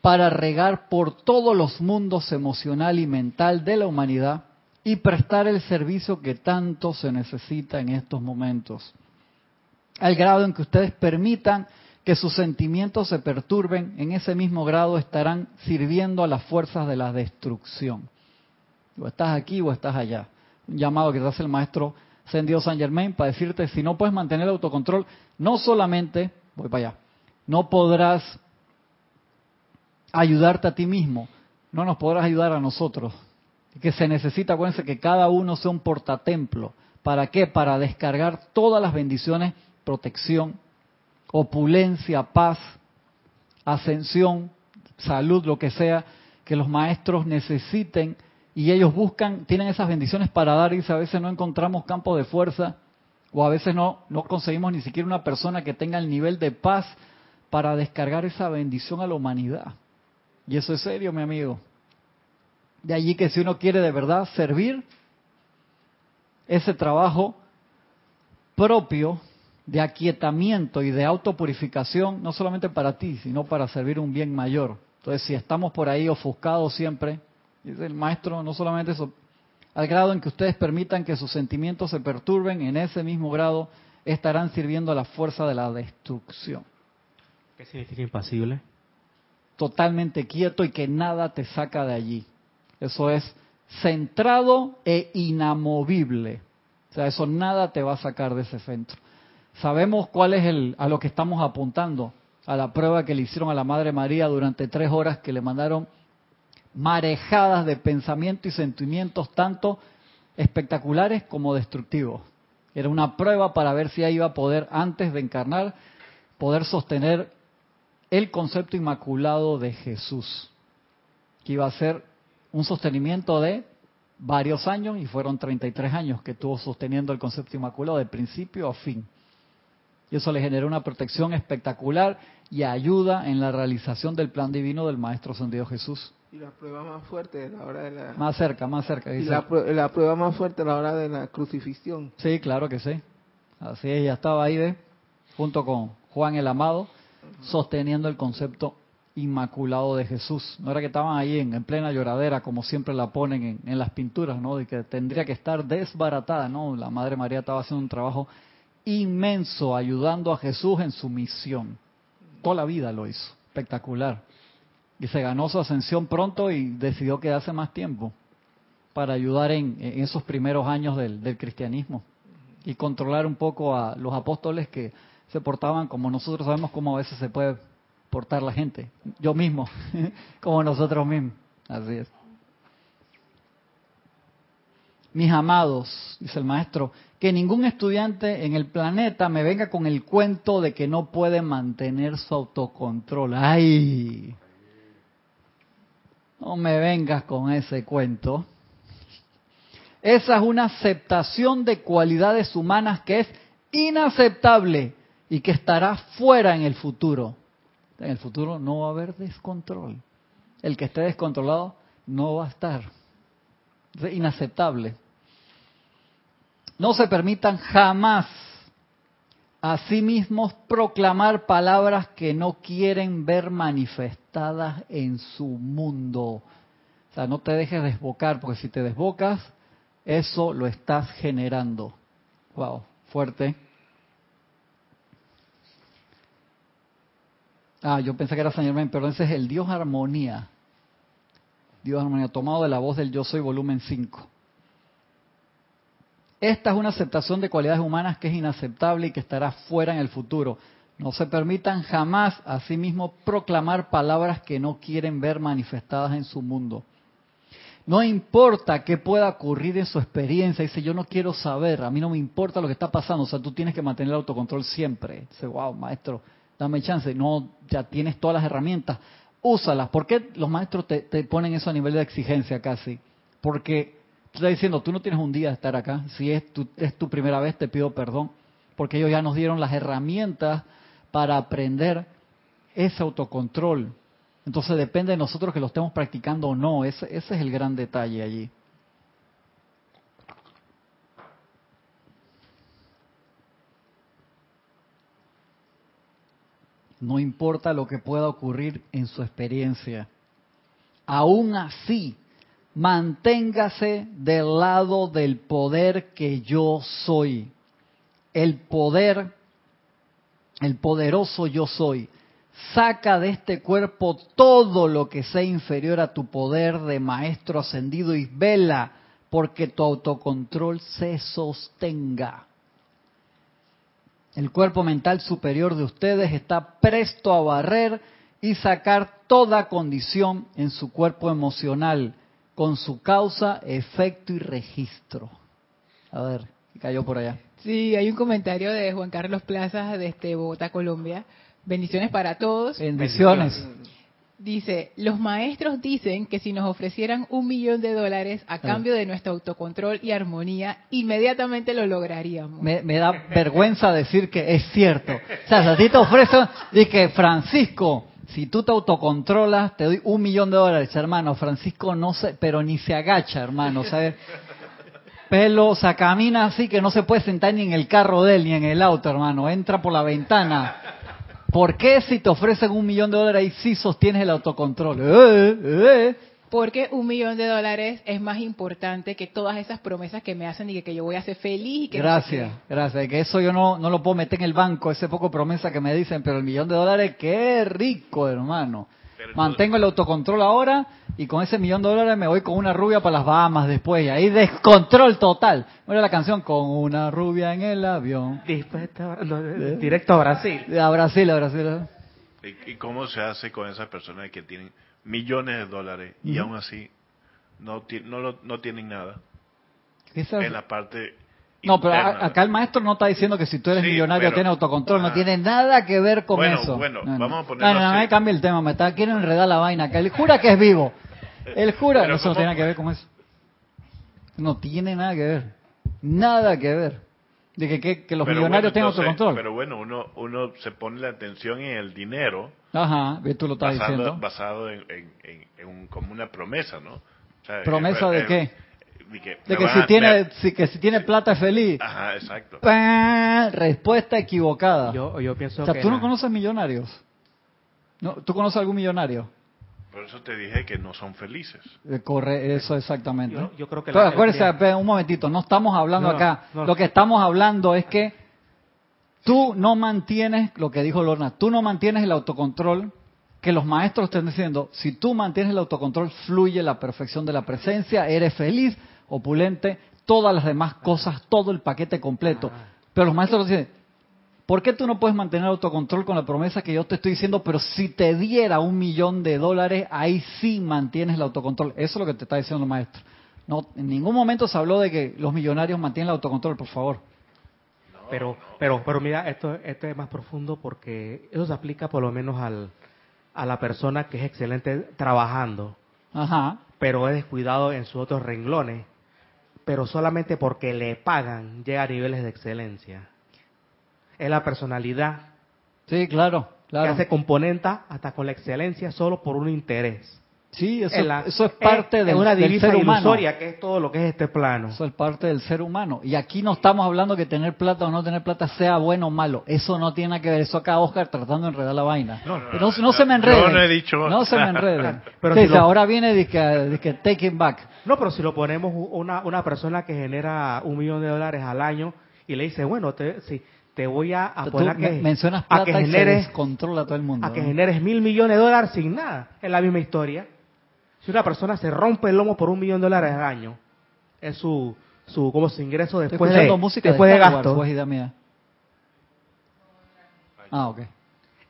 para regar por todos los mundos emocional y mental de la humanidad y prestar el servicio que tanto se necesita en estos momentos. Al grado en que ustedes permitan que sus sentimientos se perturben, en ese mismo grado estarán sirviendo a las fuerzas de la destrucción. O estás aquí o estás allá. Un llamado que te hace el maestro Sendio San Germain para decirte, si no puedes mantener el autocontrol, no solamente, voy para allá, no podrás ayudarte a ti mismo, no nos podrás ayudar a nosotros, que se necesita, acuérdense que cada uno sea un portatemplo. ¿Para qué? Para descargar todas las bendiciones, protección, opulencia, paz, ascensión, salud, lo que sea, que los maestros necesiten y ellos buscan, tienen esas bendiciones para dar y a veces no encontramos campo de fuerza o a veces no, no conseguimos ni siquiera una persona que tenga el nivel de paz para descargar esa bendición a la humanidad. Y eso es serio, mi amigo. De allí que si uno quiere de verdad servir, ese trabajo propio de aquietamiento y de autopurificación, no solamente para ti, sino para servir un bien mayor. Entonces, si estamos por ahí ofuscados siempre, dice el maestro, no solamente eso, al grado en que ustedes permitan que sus sentimientos se perturben, en ese mismo grado estarán sirviendo a la fuerza de la destrucción. ¿Qué significa impasible? Totalmente quieto y que nada te saca de allí. Eso es centrado e inamovible. O sea, eso nada te va a sacar de ese centro. Sabemos cuál es el, a lo que estamos apuntando, a la prueba que le hicieron a la Madre María durante tres horas que le mandaron marejadas de pensamientos y sentimientos tanto espectaculares como destructivos. Era una prueba para ver si ella iba a poder, antes de encarnar, poder sostener el concepto inmaculado de Jesús, que iba a ser un sostenimiento de varios años y fueron 33 años que estuvo sosteniendo el concepto inmaculado de principio a fin. Y eso le generó una protección espectacular y ayuda en la realización del plan divino del Maestro Ascendido Jesús. Y la prueba más fuerte a la hora de la... Más cerca, más cerca. Y la, prueba más fuerte a la hora de la crucifixión. Sí, claro que sí. Así es, ya estaba ahí, ¿ve? junto con Juan el Amado, sosteniendo el concepto inmaculado de Jesús. No era que estaban ahí en, plena lloradera, como siempre la ponen en, las pinturas, ¿no? De que tendría que estar desbaratada, ¿no? La Madre María estaba haciendo un trabajo inmenso ayudando a Jesús en su misión. Toda la vida lo hizo, espectacular. Y se ganó su ascensión pronto y decidió quedarse más tiempo para ayudar en, esos primeros años del, del cristianismo y controlar un poco a los apóstoles que se portaban como nosotros sabemos cómo a veces se puede portar la gente. Yo mismo, [LAUGHS] como nosotros mismos. Así es. Mis amados, dice el maestro, que ningún estudiante en el planeta me venga con el cuento de que no puede mantener su autocontrol. ¡Ay! No me vengas con ese cuento. Esa es una aceptación de cualidades humanas que es inaceptable y que estará fuera en el futuro. En el futuro no va a haber descontrol. El que esté descontrolado no va a estar. Es inaceptable. No se permitan jamás a sí mismos proclamar palabras que no quieren ver manifestadas en su mundo. O sea, no te dejes desbocar, porque si te desbocas, eso lo estás generando. Wow, fuerte. Ah, yo pensé que era San Germán, pero ese es el Dios Armonía. Dios Armonía, tomado de la voz del Yo Soy, volumen 5. Esta es una aceptación de cualidades humanas que es inaceptable y que estará fuera en el futuro. No se permitan jamás a sí mismos proclamar palabras que no quieren ver manifestadas en su mundo. No importa qué pueda ocurrir en su experiencia, dice, yo no quiero saber, a mí no me importa lo que está pasando, o sea, tú tienes que mantener el autocontrol siempre. Dice, wow, maestro, dame chance, no, ya tienes todas las herramientas, úsalas. ¿Por qué los maestros te, ponen eso a nivel de exigencia casi? Porque tú estás diciendo, tú no tienes un día de estar acá, si es tu, es tu primera vez, te pido perdón, porque ellos ya nos dieron las herramientas para aprender ese autocontrol, entonces depende de nosotros que lo estemos practicando o no. Ese es el gran detalle allí. No importa lo que pueda ocurrir en su experiencia. Aún así, manténgase del lado del poder que yo soy. El poder, el poderoso yo soy saca de este cuerpo todo lo que sea inferior a tu poder de maestro ascendido y vela porque tu autocontrol se sostenga. El cuerpo mental superior de ustedes está presto a barrer y sacar toda condición en su cuerpo emocional con su causa, efecto y registro. A ver, cayó por allá. Sí, hay un comentario de Juan Carlos Plaza desde Bogotá, Colombia, Bendiciones para todos. Bendiciones. Dice, los maestros dicen que si nos ofrecieran un millón de dólares a cambio de nuestro autocontrol y armonía, inmediatamente lo lograríamos. Me, da vergüenza decir que es cierto. O sea, si a ti te ofrecen, que Francisco, si tú te autocontrolas, te doy un millón de dólares, hermano. Francisco no se, pero ni se agacha, hermano, ¿sabes? [LAUGHS] Pelo, o sea, camina así que no se puede sentar ni en el carro de él ni en el auto, hermano. Entra por la ventana ¿Por qué si te ofrecen un millón de dólares y sí sostienes el autocontrol? Eh, eh. Porque un millón de dólares es más importante que todas esas promesas que me hacen y que yo voy a ser feliz. Y que gracias, gracias. Que eso yo no, no lo puedo meter en el banco, ese poco promesa que me dicen, pero el millón de dólares, qué rico, hermano. Mantengo el autocontrol ahora y con ese millón de dólares me voy con una rubia para las Bahamas después. Y ahí descontrol total. Mira la canción con una rubia en el avión. ¿Eh? Directo a Brasil. A Brasil, a Brasil. ¿Y cómo se hace con esas personas que tienen millones de dólares y aún así no, no, no tienen nada? En la parte no, pero acá el maestro no está diciendo que si tú eres millonario tienes autocontrol, no tiene nada que ver con eso. Bueno, vamos a ponerlo No, no, no, cambia el tema, me está, quieren enredar la vaina acá. Él jura que es vivo. Él jura, eso no tiene nada que ver con eso. No tiene nada que ver. Nada que ver. De que, que, los millonarios tengan autocontrol. Pero bueno, uno, uno se pone la atención en el dinero. Ajá, tú lo estás diciendo. Basado en, en, como una promesa, ¿no? ¿Promesa de qué? de que, si tiene que si tiene plata es feliz. Ajá, exacto. Respuesta equivocada. Yo, yo pienso o sea, tú no conoces millonarios. ¿No? ¿Tú conoces algún millonario? Por eso te dije que no son felices. Eh, corre, eso exactamente. Yo, creo que acuérdese, un momentito, no estamos hablando acá. Lo que estamos hablando es que tú no mantienes, lo que dijo Lorna, tú no mantienes el autocontrol que los maestros estén diciendo, si tú mantienes el autocontrol, fluye la perfección de la presencia, eres feliz, opulente, todas las demás cosas, todo el paquete completo. Pero los maestros dicen, ¿Por qué tú no puedes mantener autocontrol con la promesa que yo te estoy diciendo, pero si te diera un millón de dólares, ahí sí mantienes el autocontrol? Eso es lo que te está diciendo el maestro. No, en ningún momento se habló de que los millonarios mantienen el autocontrol, por favor. Pero, pero, pero mira, esto, esto es más profundo porque eso se aplica por lo menos al, a la persona que es excelente trabajando, Ajá. pero es descuidado en sus otros renglones, pero solamente porque le pagan llega a niveles de excelencia. Es la personalidad. Sí, claro, claro. Que hace componenta hasta con la excelencia solo por un interés. Sí, eso, eso es parte de una del ser humano. que es todo lo que es este plano. Eso es parte del ser humano. Y aquí no estamos hablando que tener plata o no tener plata sea bueno o malo. Eso no tiene que ver. Eso acá Oscar tratando de enredar la vaina. No, no, no, se me enreden. no he dicho. No se me enreden. [LAUGHS] pero si ahora viene de que, de que take it back. No, pero si lo ponemos una, una persona que genera un millón de dólares al año y le dice, bueno, te, si te voy a, poner a que, mencionas plata a que generes, controla todo el mundo. A que generes mil millones de dólares sin nada. Es la misma historia. Si una persona se rompe el lomo por un millón de dólares al año, es su, su como su ingreso después de, después de, gasto. Ah, ok.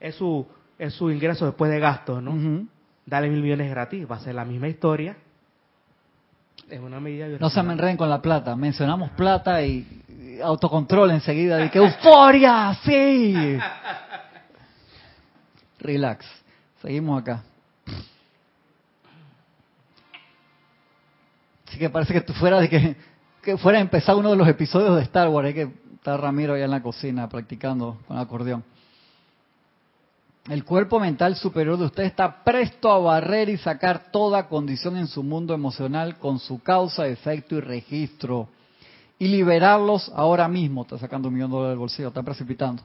Es su, es su ingreso después de gasto, ¿no? Dale mil millones gratis, va a ser la misma historia. Es una medida No se me enreden con la plata. Mencionamos plata y autocontrol enseguida. De que euforia, sí. Relax. Seguimos acá. Así que parece que tú fuera de que, que fuera a empezar uno de los episodios de Star Wars. Hay que estar Ramiro allá en la cocina practicando con acordeón. El cuerpo mental superior de usted está presto a barrer y sacar toda condición en su mundo emocional con su causa, efecto y registro. Y liberarlos ahora mismo. Está sacando un millón de dólares del bolsillo, está precipitando.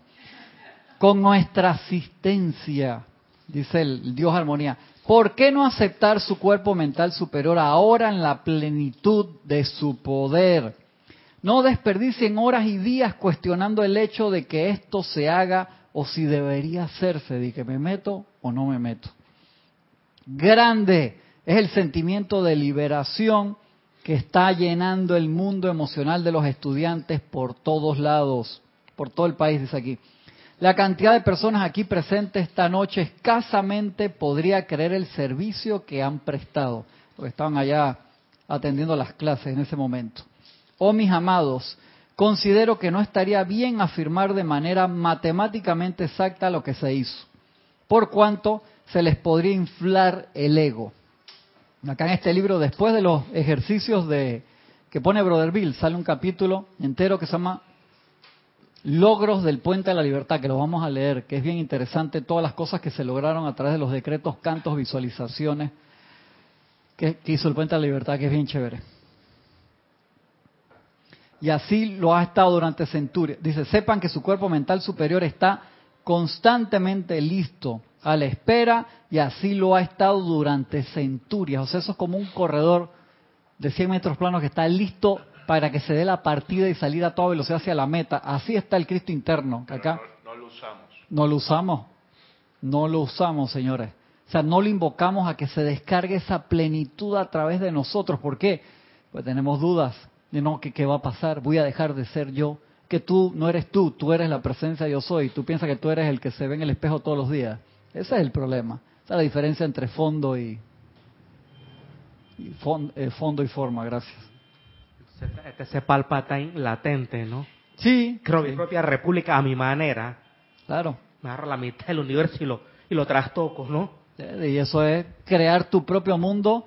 Con nuestra asistencia, dice el Dios Armonía. ¿Por qué no aceptar su cuerpo mental superior ahora en la plenitud de su poder? No desperdicien horas y días cuestionando el hecho de que esto se haga o si debería hacerse, de que me meto o no me meto. Grande es el sentimiento de liberación que está llenando el mundo emocional de los estudiantes por todos lados, por todo el país, dice aquí. La cantidad de personas aquí presentes esta noche escasamente podría creer el servicio que han prestado, porque estaban allá atendiendo las clases en ese momento. Oh mis amados, considero que no estaría bien afirmar de manera matemáticamente exacta lo que se hizo, por cuanto se les podría inflar el ego. Acá en este libro, después de los ejercicios de que pone Brother sale un capítulo entero que se llama logros del Puente de la Libertad, que lo vamos a leer, que es bien interesante, todas las cosas que se lograron a través de los decretos, cantos, visualizaciones que, hizo el Puente de la Libertad, que es bien chévere. Y así lo ha estado durante centurias. Dice, sepan que su cuerpo mental superior está constantemente listo, a la espera, y así lo ha estado durante centurias. O sea, eso es como un corredor de 100 metros planos que está listo para que se dé la partida y salir a toda velocidad hacia la meta. Así está el Cristo interno. acá no, lo usamos. No lo usamos. No lo usamos, señores. O sea, no lo invocamos a que se descargue esa plenitud a través de nosotros. ¿Por qué? Pues tenemos dudas de no, que qué va a pasar, voy a dejar de ser yo, que tú no eres tú, tú eres la presencia yo soy, tú piensas que tú eres el que se ve en el espejo todos los días. Ese es el problema. Esa es la diferencia entre fondo y, eh, fondo y forma, gracias. Este se palpa tan latente, ¿no? Sí. Creo mi propia república a mi manera. Claro. Me agarro la mitad del universo y lo, y lo trastoco, ¿no? Y eso es crear tu propio mundo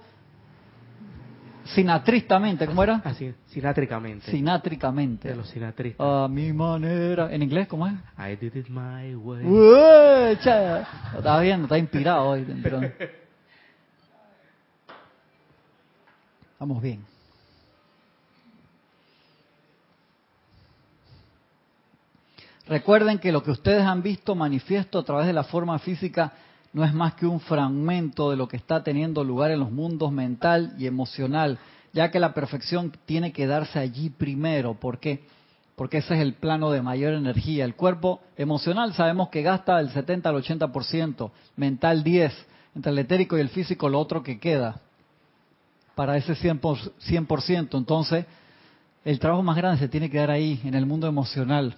sinatristamente, ¿cómo era? Así, sinátricamente. Sinátricamente. De los sinatristas. A mi manera. ¿En inglés cómo es? I did it my way. Uy, Estás viendo, está inspirado hoy. [LAUGHS] Vamos bien. Recuerden que lo que ustedes han visto manifiesto a través de la forma física no es más que un fragmento de lo que está teniendo lugar en los mundos mental y emocional, ya que la perfección tiene que darse allí primero. ¿Por qué? Porque ese es el plano de mayor energía. El cuerpo emocional sabemos que gasta el 70 al 80%, mental 10, entre el etérico y el físico lo otro que queda para ese 100%. Entonces, el trabajo más grande se tiene que dar ahí, en el mundo emocional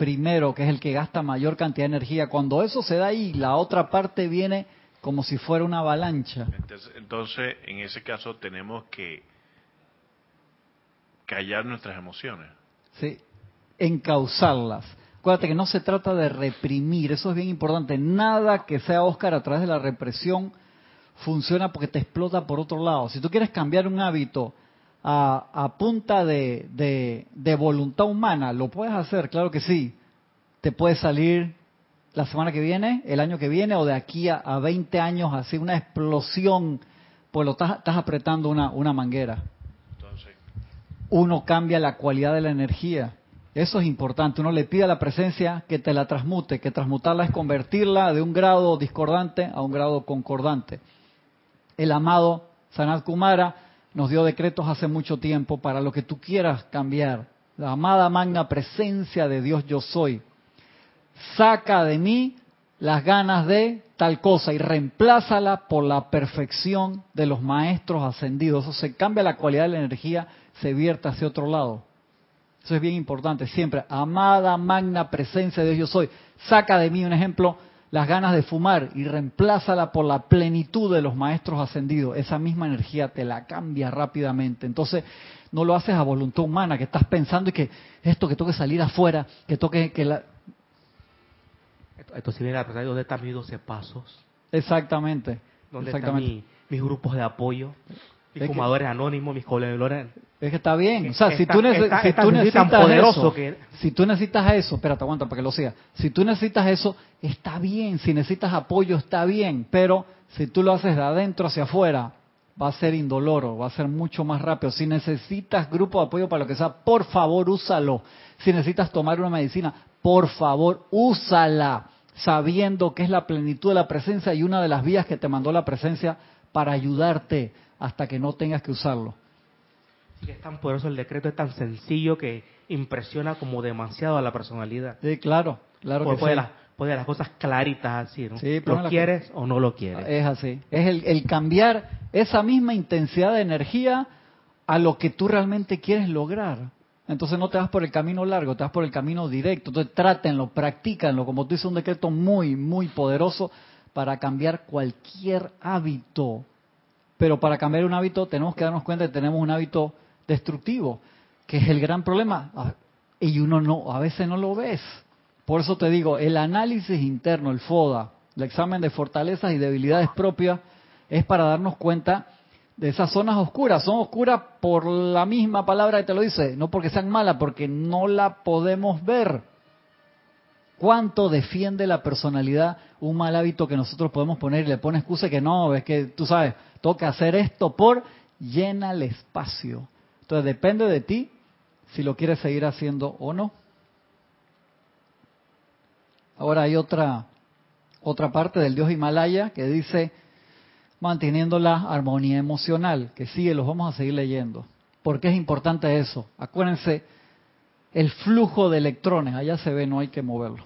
primero, que es el que gasta mayor cantidad de energía, cuando eso se da ahí, la otra parte viene como si fuera una avalancha. Entonces, en ese caso tenemos que callar nuestras emociones. Sí, encauzarlas. Acuérdate que no se trata de reprimir, eso es bien importante. Nada que sea Oscar a través de la represión funciona porque te explota por otro lado. Si tú quieres cambiar un hábito a, punta de, de, voluntad humana, lo puedes hacer, claro que sí. Te puede salir la semana que viene, el año que viene o de aquí a, a 20 años así una explosión, pues lo estás, estás apretando una, una manguera. Uno cambia la cualidad de la energía. Eso es importante. Uno le pide a la presencia que te la transmute, que transmutarla es convertirla de un grado discordante a un grado concordante. El amado Sanat Kumara nos dio decretos hace mucho tiempo para lo que tú quieras cambiar. La amada magna presencia de Dios yo soy. Saca de mí las ganas de tal cosa y reemplázala por la perfección de los maestros ascendidos. Eso se cambia la cualidad de la energía, se vierte hacia otro lado. Eso es bien importante, siempre. Amada magna presencia de Dios yo soy. Saca de mí un ejemplo las ganas de fumar y reemplázala por la plenitud de los maestros ascendidos. Esa misma energía te la cambia rápidamente. Entonces, no lo haces a voluntad humana, que estás pensando y que esto que toque salir afuera, que toque que la... Esto, si viene a ¿dónde están mis 12 pasos? Exactamente. ¿Dónde están mis grupos de apoyo? Mis fumadores anónimos, mis colaboradores. Es que está bien. O sea, si, tú, necesitas eso, si tú necesitas eso, espérate, aguanta para que lo siga. Si tú necesitas eso, está bien. Si necesitas apoyo, está bien. Pero si tú lo haces de adentro hacia afuera, va a ser indoloro, va a ser mucho más rápido. Si necesitas grupo de apoyo para lo que sea, por favor, úsalo. Si necesitas tomar una medicina, por favor, úsala, sabiendo que es la plenitud de la presencia y una de las vías que te mandó la presencia para ayudarte hasta que no tengas que usarlo. es tan poderoso el decreto, es tan sencillo que impresiona como demasiado a la personalidad. Sí, claro, claro que puede sí. Las, puede las cosas claritas así, ¿no? Sí, ¿Lo quieres o no lo quieres? Es así. Es el, el cambiar esa misma intensidad de energía a lo que tú realmente quieres lograr. Entonces no te vas por el camino largo, te vas por el camino directo. Entonces trátenlo, practícanlo. Como tú dices, un decreto muy, muy poderoso para cambiar cualquier hábito. Pero para cambiar un hábito tenemos que darnos cuenta que tenemos un hábito destructivo, que es el gran problema. Ah, y uno no, a veces no lo ves. Por eso te digo, el análisis interno, el FODA, el examen de fortalezas y debilidades propias, es para darnos cuenta de esas zonas oscuras. Son oscuras por la misma palabra que te lo dice, no porque sean malas, porque no la podemos ver. ¿Cuánto defiende la personalidad un mal hábito que nosotros podemos poner y le pone excusa que no, es que tú sabes, toca hacer esto por llena el espacio. Entonces depende de ti si lo quieres seguir haciendo o no. Ahora hay otra otra parte del Dios Himalaya que dice manteniendo la armonía emocional, que sigue, los vamos a seguir leyendo. ¿Por qué es importante eso? Acuérdense, el flujo de electrones, allá se ve, no hay que moverlo.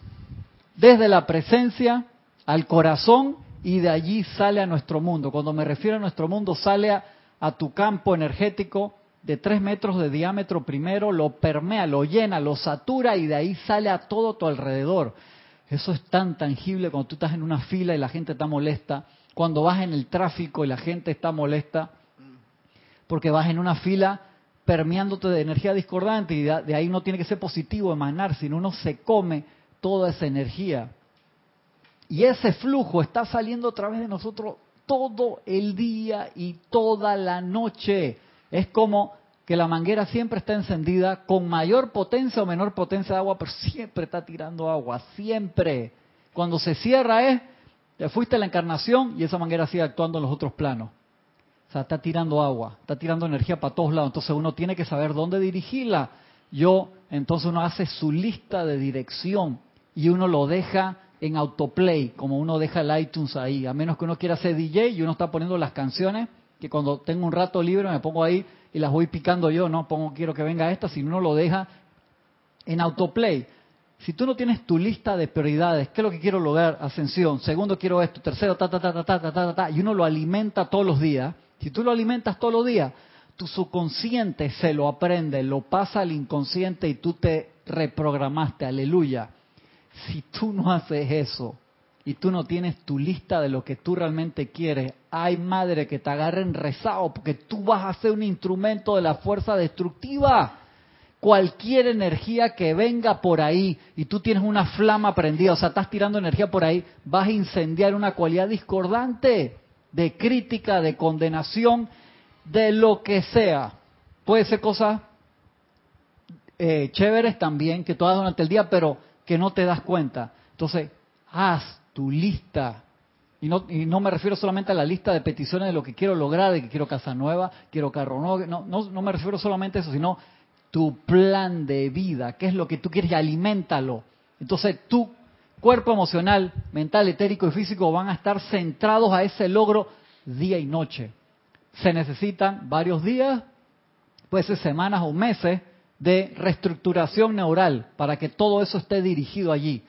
Desde la presencia al corazón y de allí sale a nuestro mundo. Cuando me refiero a nuestro mundo, sale a, tu campo energético de tres metros de diámetro primero, lo permea, lo llena, lo satura y de ahí sale a todo tu alrededor. Eso es tan tangible cuando tú estás en una fila y la gente está molesta, cuando vas en el tráfico y la gente está molesta, porque vas en una fila permeándote de energía discordante y de ahí no tiene que ser positivo emanar, sino uno se come toda esa energía. Y ese flujo está saliendo a través de nosotros todo el día y toda la noche. Es como que la manguera siempre está encendida con mayor potencia o menor potencia de agua, pero siempre está tirando agua, siempre. Cuando se cierra es, te fuiste a la encarnación y esa manguera sigue actuando en los otros planos. Sea, está tirando agua, está tirando energía para todos lados. Entonces uno tiene que saber dónde dirigirla. Yo, entonces uno hace su lista de dirección y uno lo deja en autoplay, como uno deja el iTunes ahí, a menos que uno quiera ser DJ y uno está poniendo las canciones, que cuando tengo un rato libre me pongo ahí y las voy picando yo, no pongo quiero que venga esta, si uno lo deja en autoplay. Si tú no tienes tu lista de prioridades, ¿qué es lo que quiero lograr? Ascensión. Segundo, quiero esto. Tercero, ta, ta, ta, ta, ta, ta, ta, ta, y uno lo alimenta todos los días. Si tú lo alimentas todos los días, tu subconsciente se lo aprende, lo pasa al inconsciente y tú te reprogramaste, aleluya. Si tú no haces eso y tú no tienes tu lista de lo que tú realmente quieres, hay madre que te agarren rezado porque tú vas a ser un instrumento de la fuerza destructiva. Cualquier energía que venga por ahí y tú tienes una flama prendida, o sea, estás tirando energía por ahí, vas a incendiar una cualidad discordante de crítica, de condenación, de lo que sea. Puede ser cosas eh, chéveres también que tú hagas durante el día, pero que no te das cuenta. Entonces, haz tu lista. Y no, y no me refiero solamente a la lista de peticiones de lo que quiero lograr, de que quiero casa nueva, quiero carro nuevo. No, no, no me refiero solamente a eso, sino tu plan de vida, qué es lo que tú quieres y aliméntalo. Entonces, tu cuerpo emocional, mental, etérico y físico van a estar centrados a ese logro día y noche. Se necesitan varios días, puede ser semanas o meses, de reestructuración neural para que todo eso esté dirigido allí.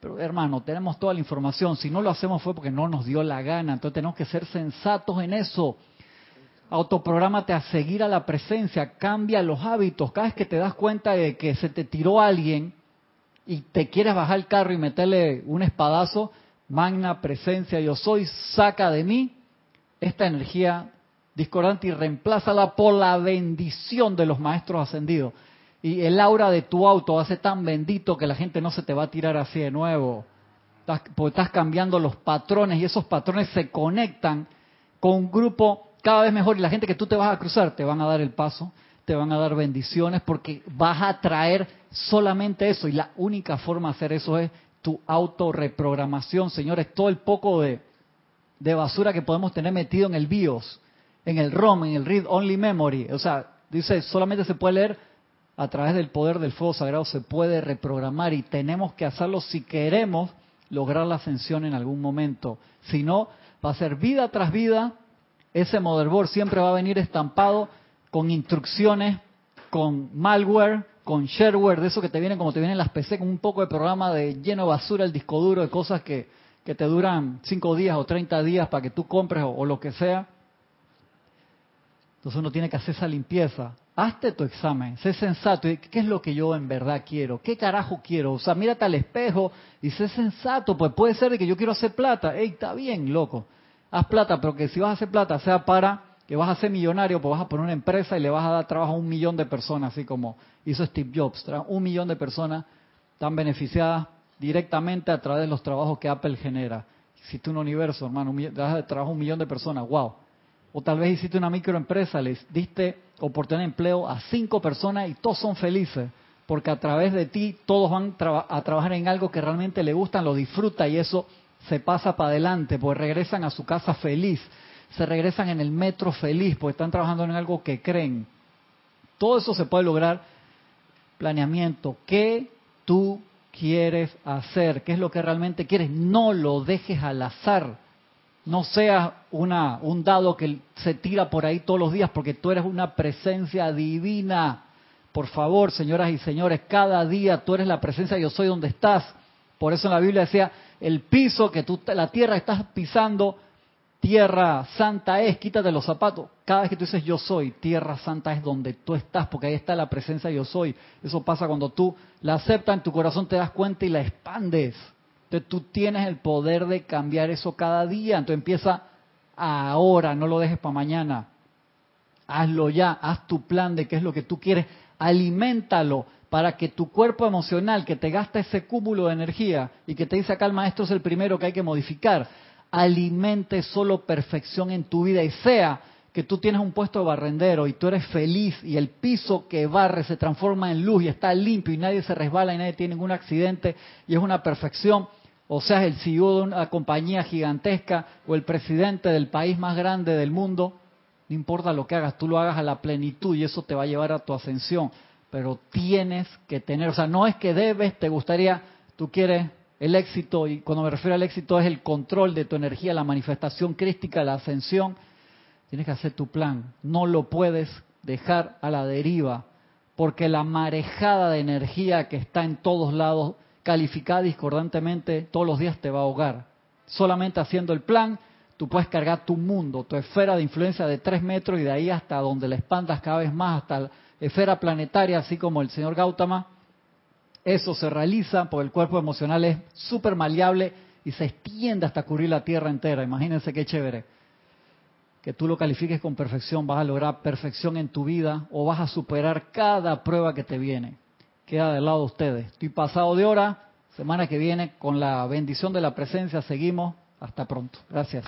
Pero hermano, tenemos toda la información. Si no lo hacemos fue porque no nos dio la gana. Entonces tenemos que ser sensatos en eso. Autoprográmate a seguir a la presencia. Cambia los hábitos. Cada vez que te das cuenta de que se te tiró alguien y te quieres bajar el carro y meterle un espadazo, magna presencia yo soy, saca de mí esta energía discordante y reemplázala por la bendición de los maestros ascendidos. Y el aura de tu auto ser tan bendito que la gente no se te va a tirar así de nuevo. porque estás cambiando los patrones y esos patrones se conectan con un grupo cada vez mejor y la gente que tú te vas a cruzar te van a dar el paso, te van a dar bendiciones porque vas a traer solamente eso. Y la única forma de hacer eso es tu autorreprogramación, señores, todo el poco de, de basura que podemos tener metido en el BIOS, en el ROM, en el Read Only Memory, o sea, dice, solamente se puede leer a través del poder del fuego sagrado se puede reprogramar y tenemos que hacerlo si queremos lograr la ascensión en algún momento. Si no, va a ser vida tras vida, ese motherboard siempre va a venir estampado con instrucciones, con malware, con shareware, de eso que te vienen como te vienen las PC, con un poco de programa de lleno de basura el disco duro, de cosas que, que te duran 5 días o 30 días para que tú compres o lo que sea. Entonces uno tiene que hacer esa limpieza hazte tu examen, sé sensato. ¿Qué es lo que yo en verdad quiero? ¿Qué carajo quiero? O sea, mírate al espejo y sé sensato. Pues puede ser de que yo quiero hacer plata. Ey, está bien, loco. Haz plata, pero que si vas a hacer plata sea para que vas a ser millonario, pues vas a poner una empresa y le vas a dar trabajo a un millón de personas, así como hizo Steve Jobs. Un millón de personas están beneficiadas directamente a través de los trabajos que Apple genera. Existe un universo, hermano, das de trabajo a un millón de personas. ¡Wow! O tal vez hiciste una microempresa, les diste oportunidad de empleo a cinco personas y todos son felices, porque a través de ti todos van a trabajar en algo que realmente le gustan, lo disfruta y eso se pasa para adelante, pues regresan a su casa feliz, se regresan en el metro feliz, porque están trabajando en algo que creen. Todo eso se puede lograr planeamiento. ¿Qué tú quieres hacer? ¿Qué es lo que realmente quieres? No lo dejes al azar no seas una, un dado que se tira por ahí todos los días porque tú eres una presencia divina. Por favor, señoras y señores, cada día tú eres la presencia yo soy donde estás. Por eso en la Biblia decía, el piso que tú, la tierra estás pisando, tierra santa es, quítate los zapatos. Cada vez que tú dices yo soy, tierra santa es donde tú estás, porque ahí está la presencia yo soy. Eso pasa cuando tú la aceptas en tu corazón, te das cuenta y la expandes. Entonces tú tienes el poder de cambiar eso cada día. Entonces empieza ahora, no lo dejes para mañana. Hazlo ya, haz tu plan de qué es lo que tú quieres. Aliméntalo para que tu cuerpo emocional, que te gasta ese cúmulo de energía y que te dice acá el maestro es el primero que hay que modificar, alimente solo perfección en tu vida y sea que tú tienes un puesto de barrendero y tú eres feliz y el piso que barre se transforma en luz y está limpio y nadie se resbala y nadie tiene ningún accidente y es una perfección o seas el CEO de una compañía gigantesca o el presidente del país más grande del mundo, no importa lo que hagas, tú lo hagas a la plenitud y eso te va a llevar a tu ascensión. Pero tienes que tener, o sea, no es que debes, te gustaría, tú quieres el éxito, y cuando me refiero al éxito es el control de tu energía, la manifestación crística, la ascensión. Tienes que hacer tu plan, no lo puedes dejar a la deriva, porque la marejada de energía que está en todos lados calificada discordantemente todos los días te va a ahogar. Solamente haciendo el plan, tú puedes cargar tu mundo, tu esfera de influencia de tres metros y de ahí hasta donde la expandas cada vez más, hasta la esfera planetaria, así como el señor Gautama. Eso se realiza porque el cuerpo emocional es súper maleable y se extiende hasta cubrir la Tierra entera. Imagínense qué chévere. Que tú lo califiques con perfección, vas a lograr perfección en tu vida o vas a superar cada prueba que te viene. Queda del lado de ustedes. Estoy pasado de hora. Semana que viene, con la bendición de la presencia, seguimos hasta pronto. Gracias.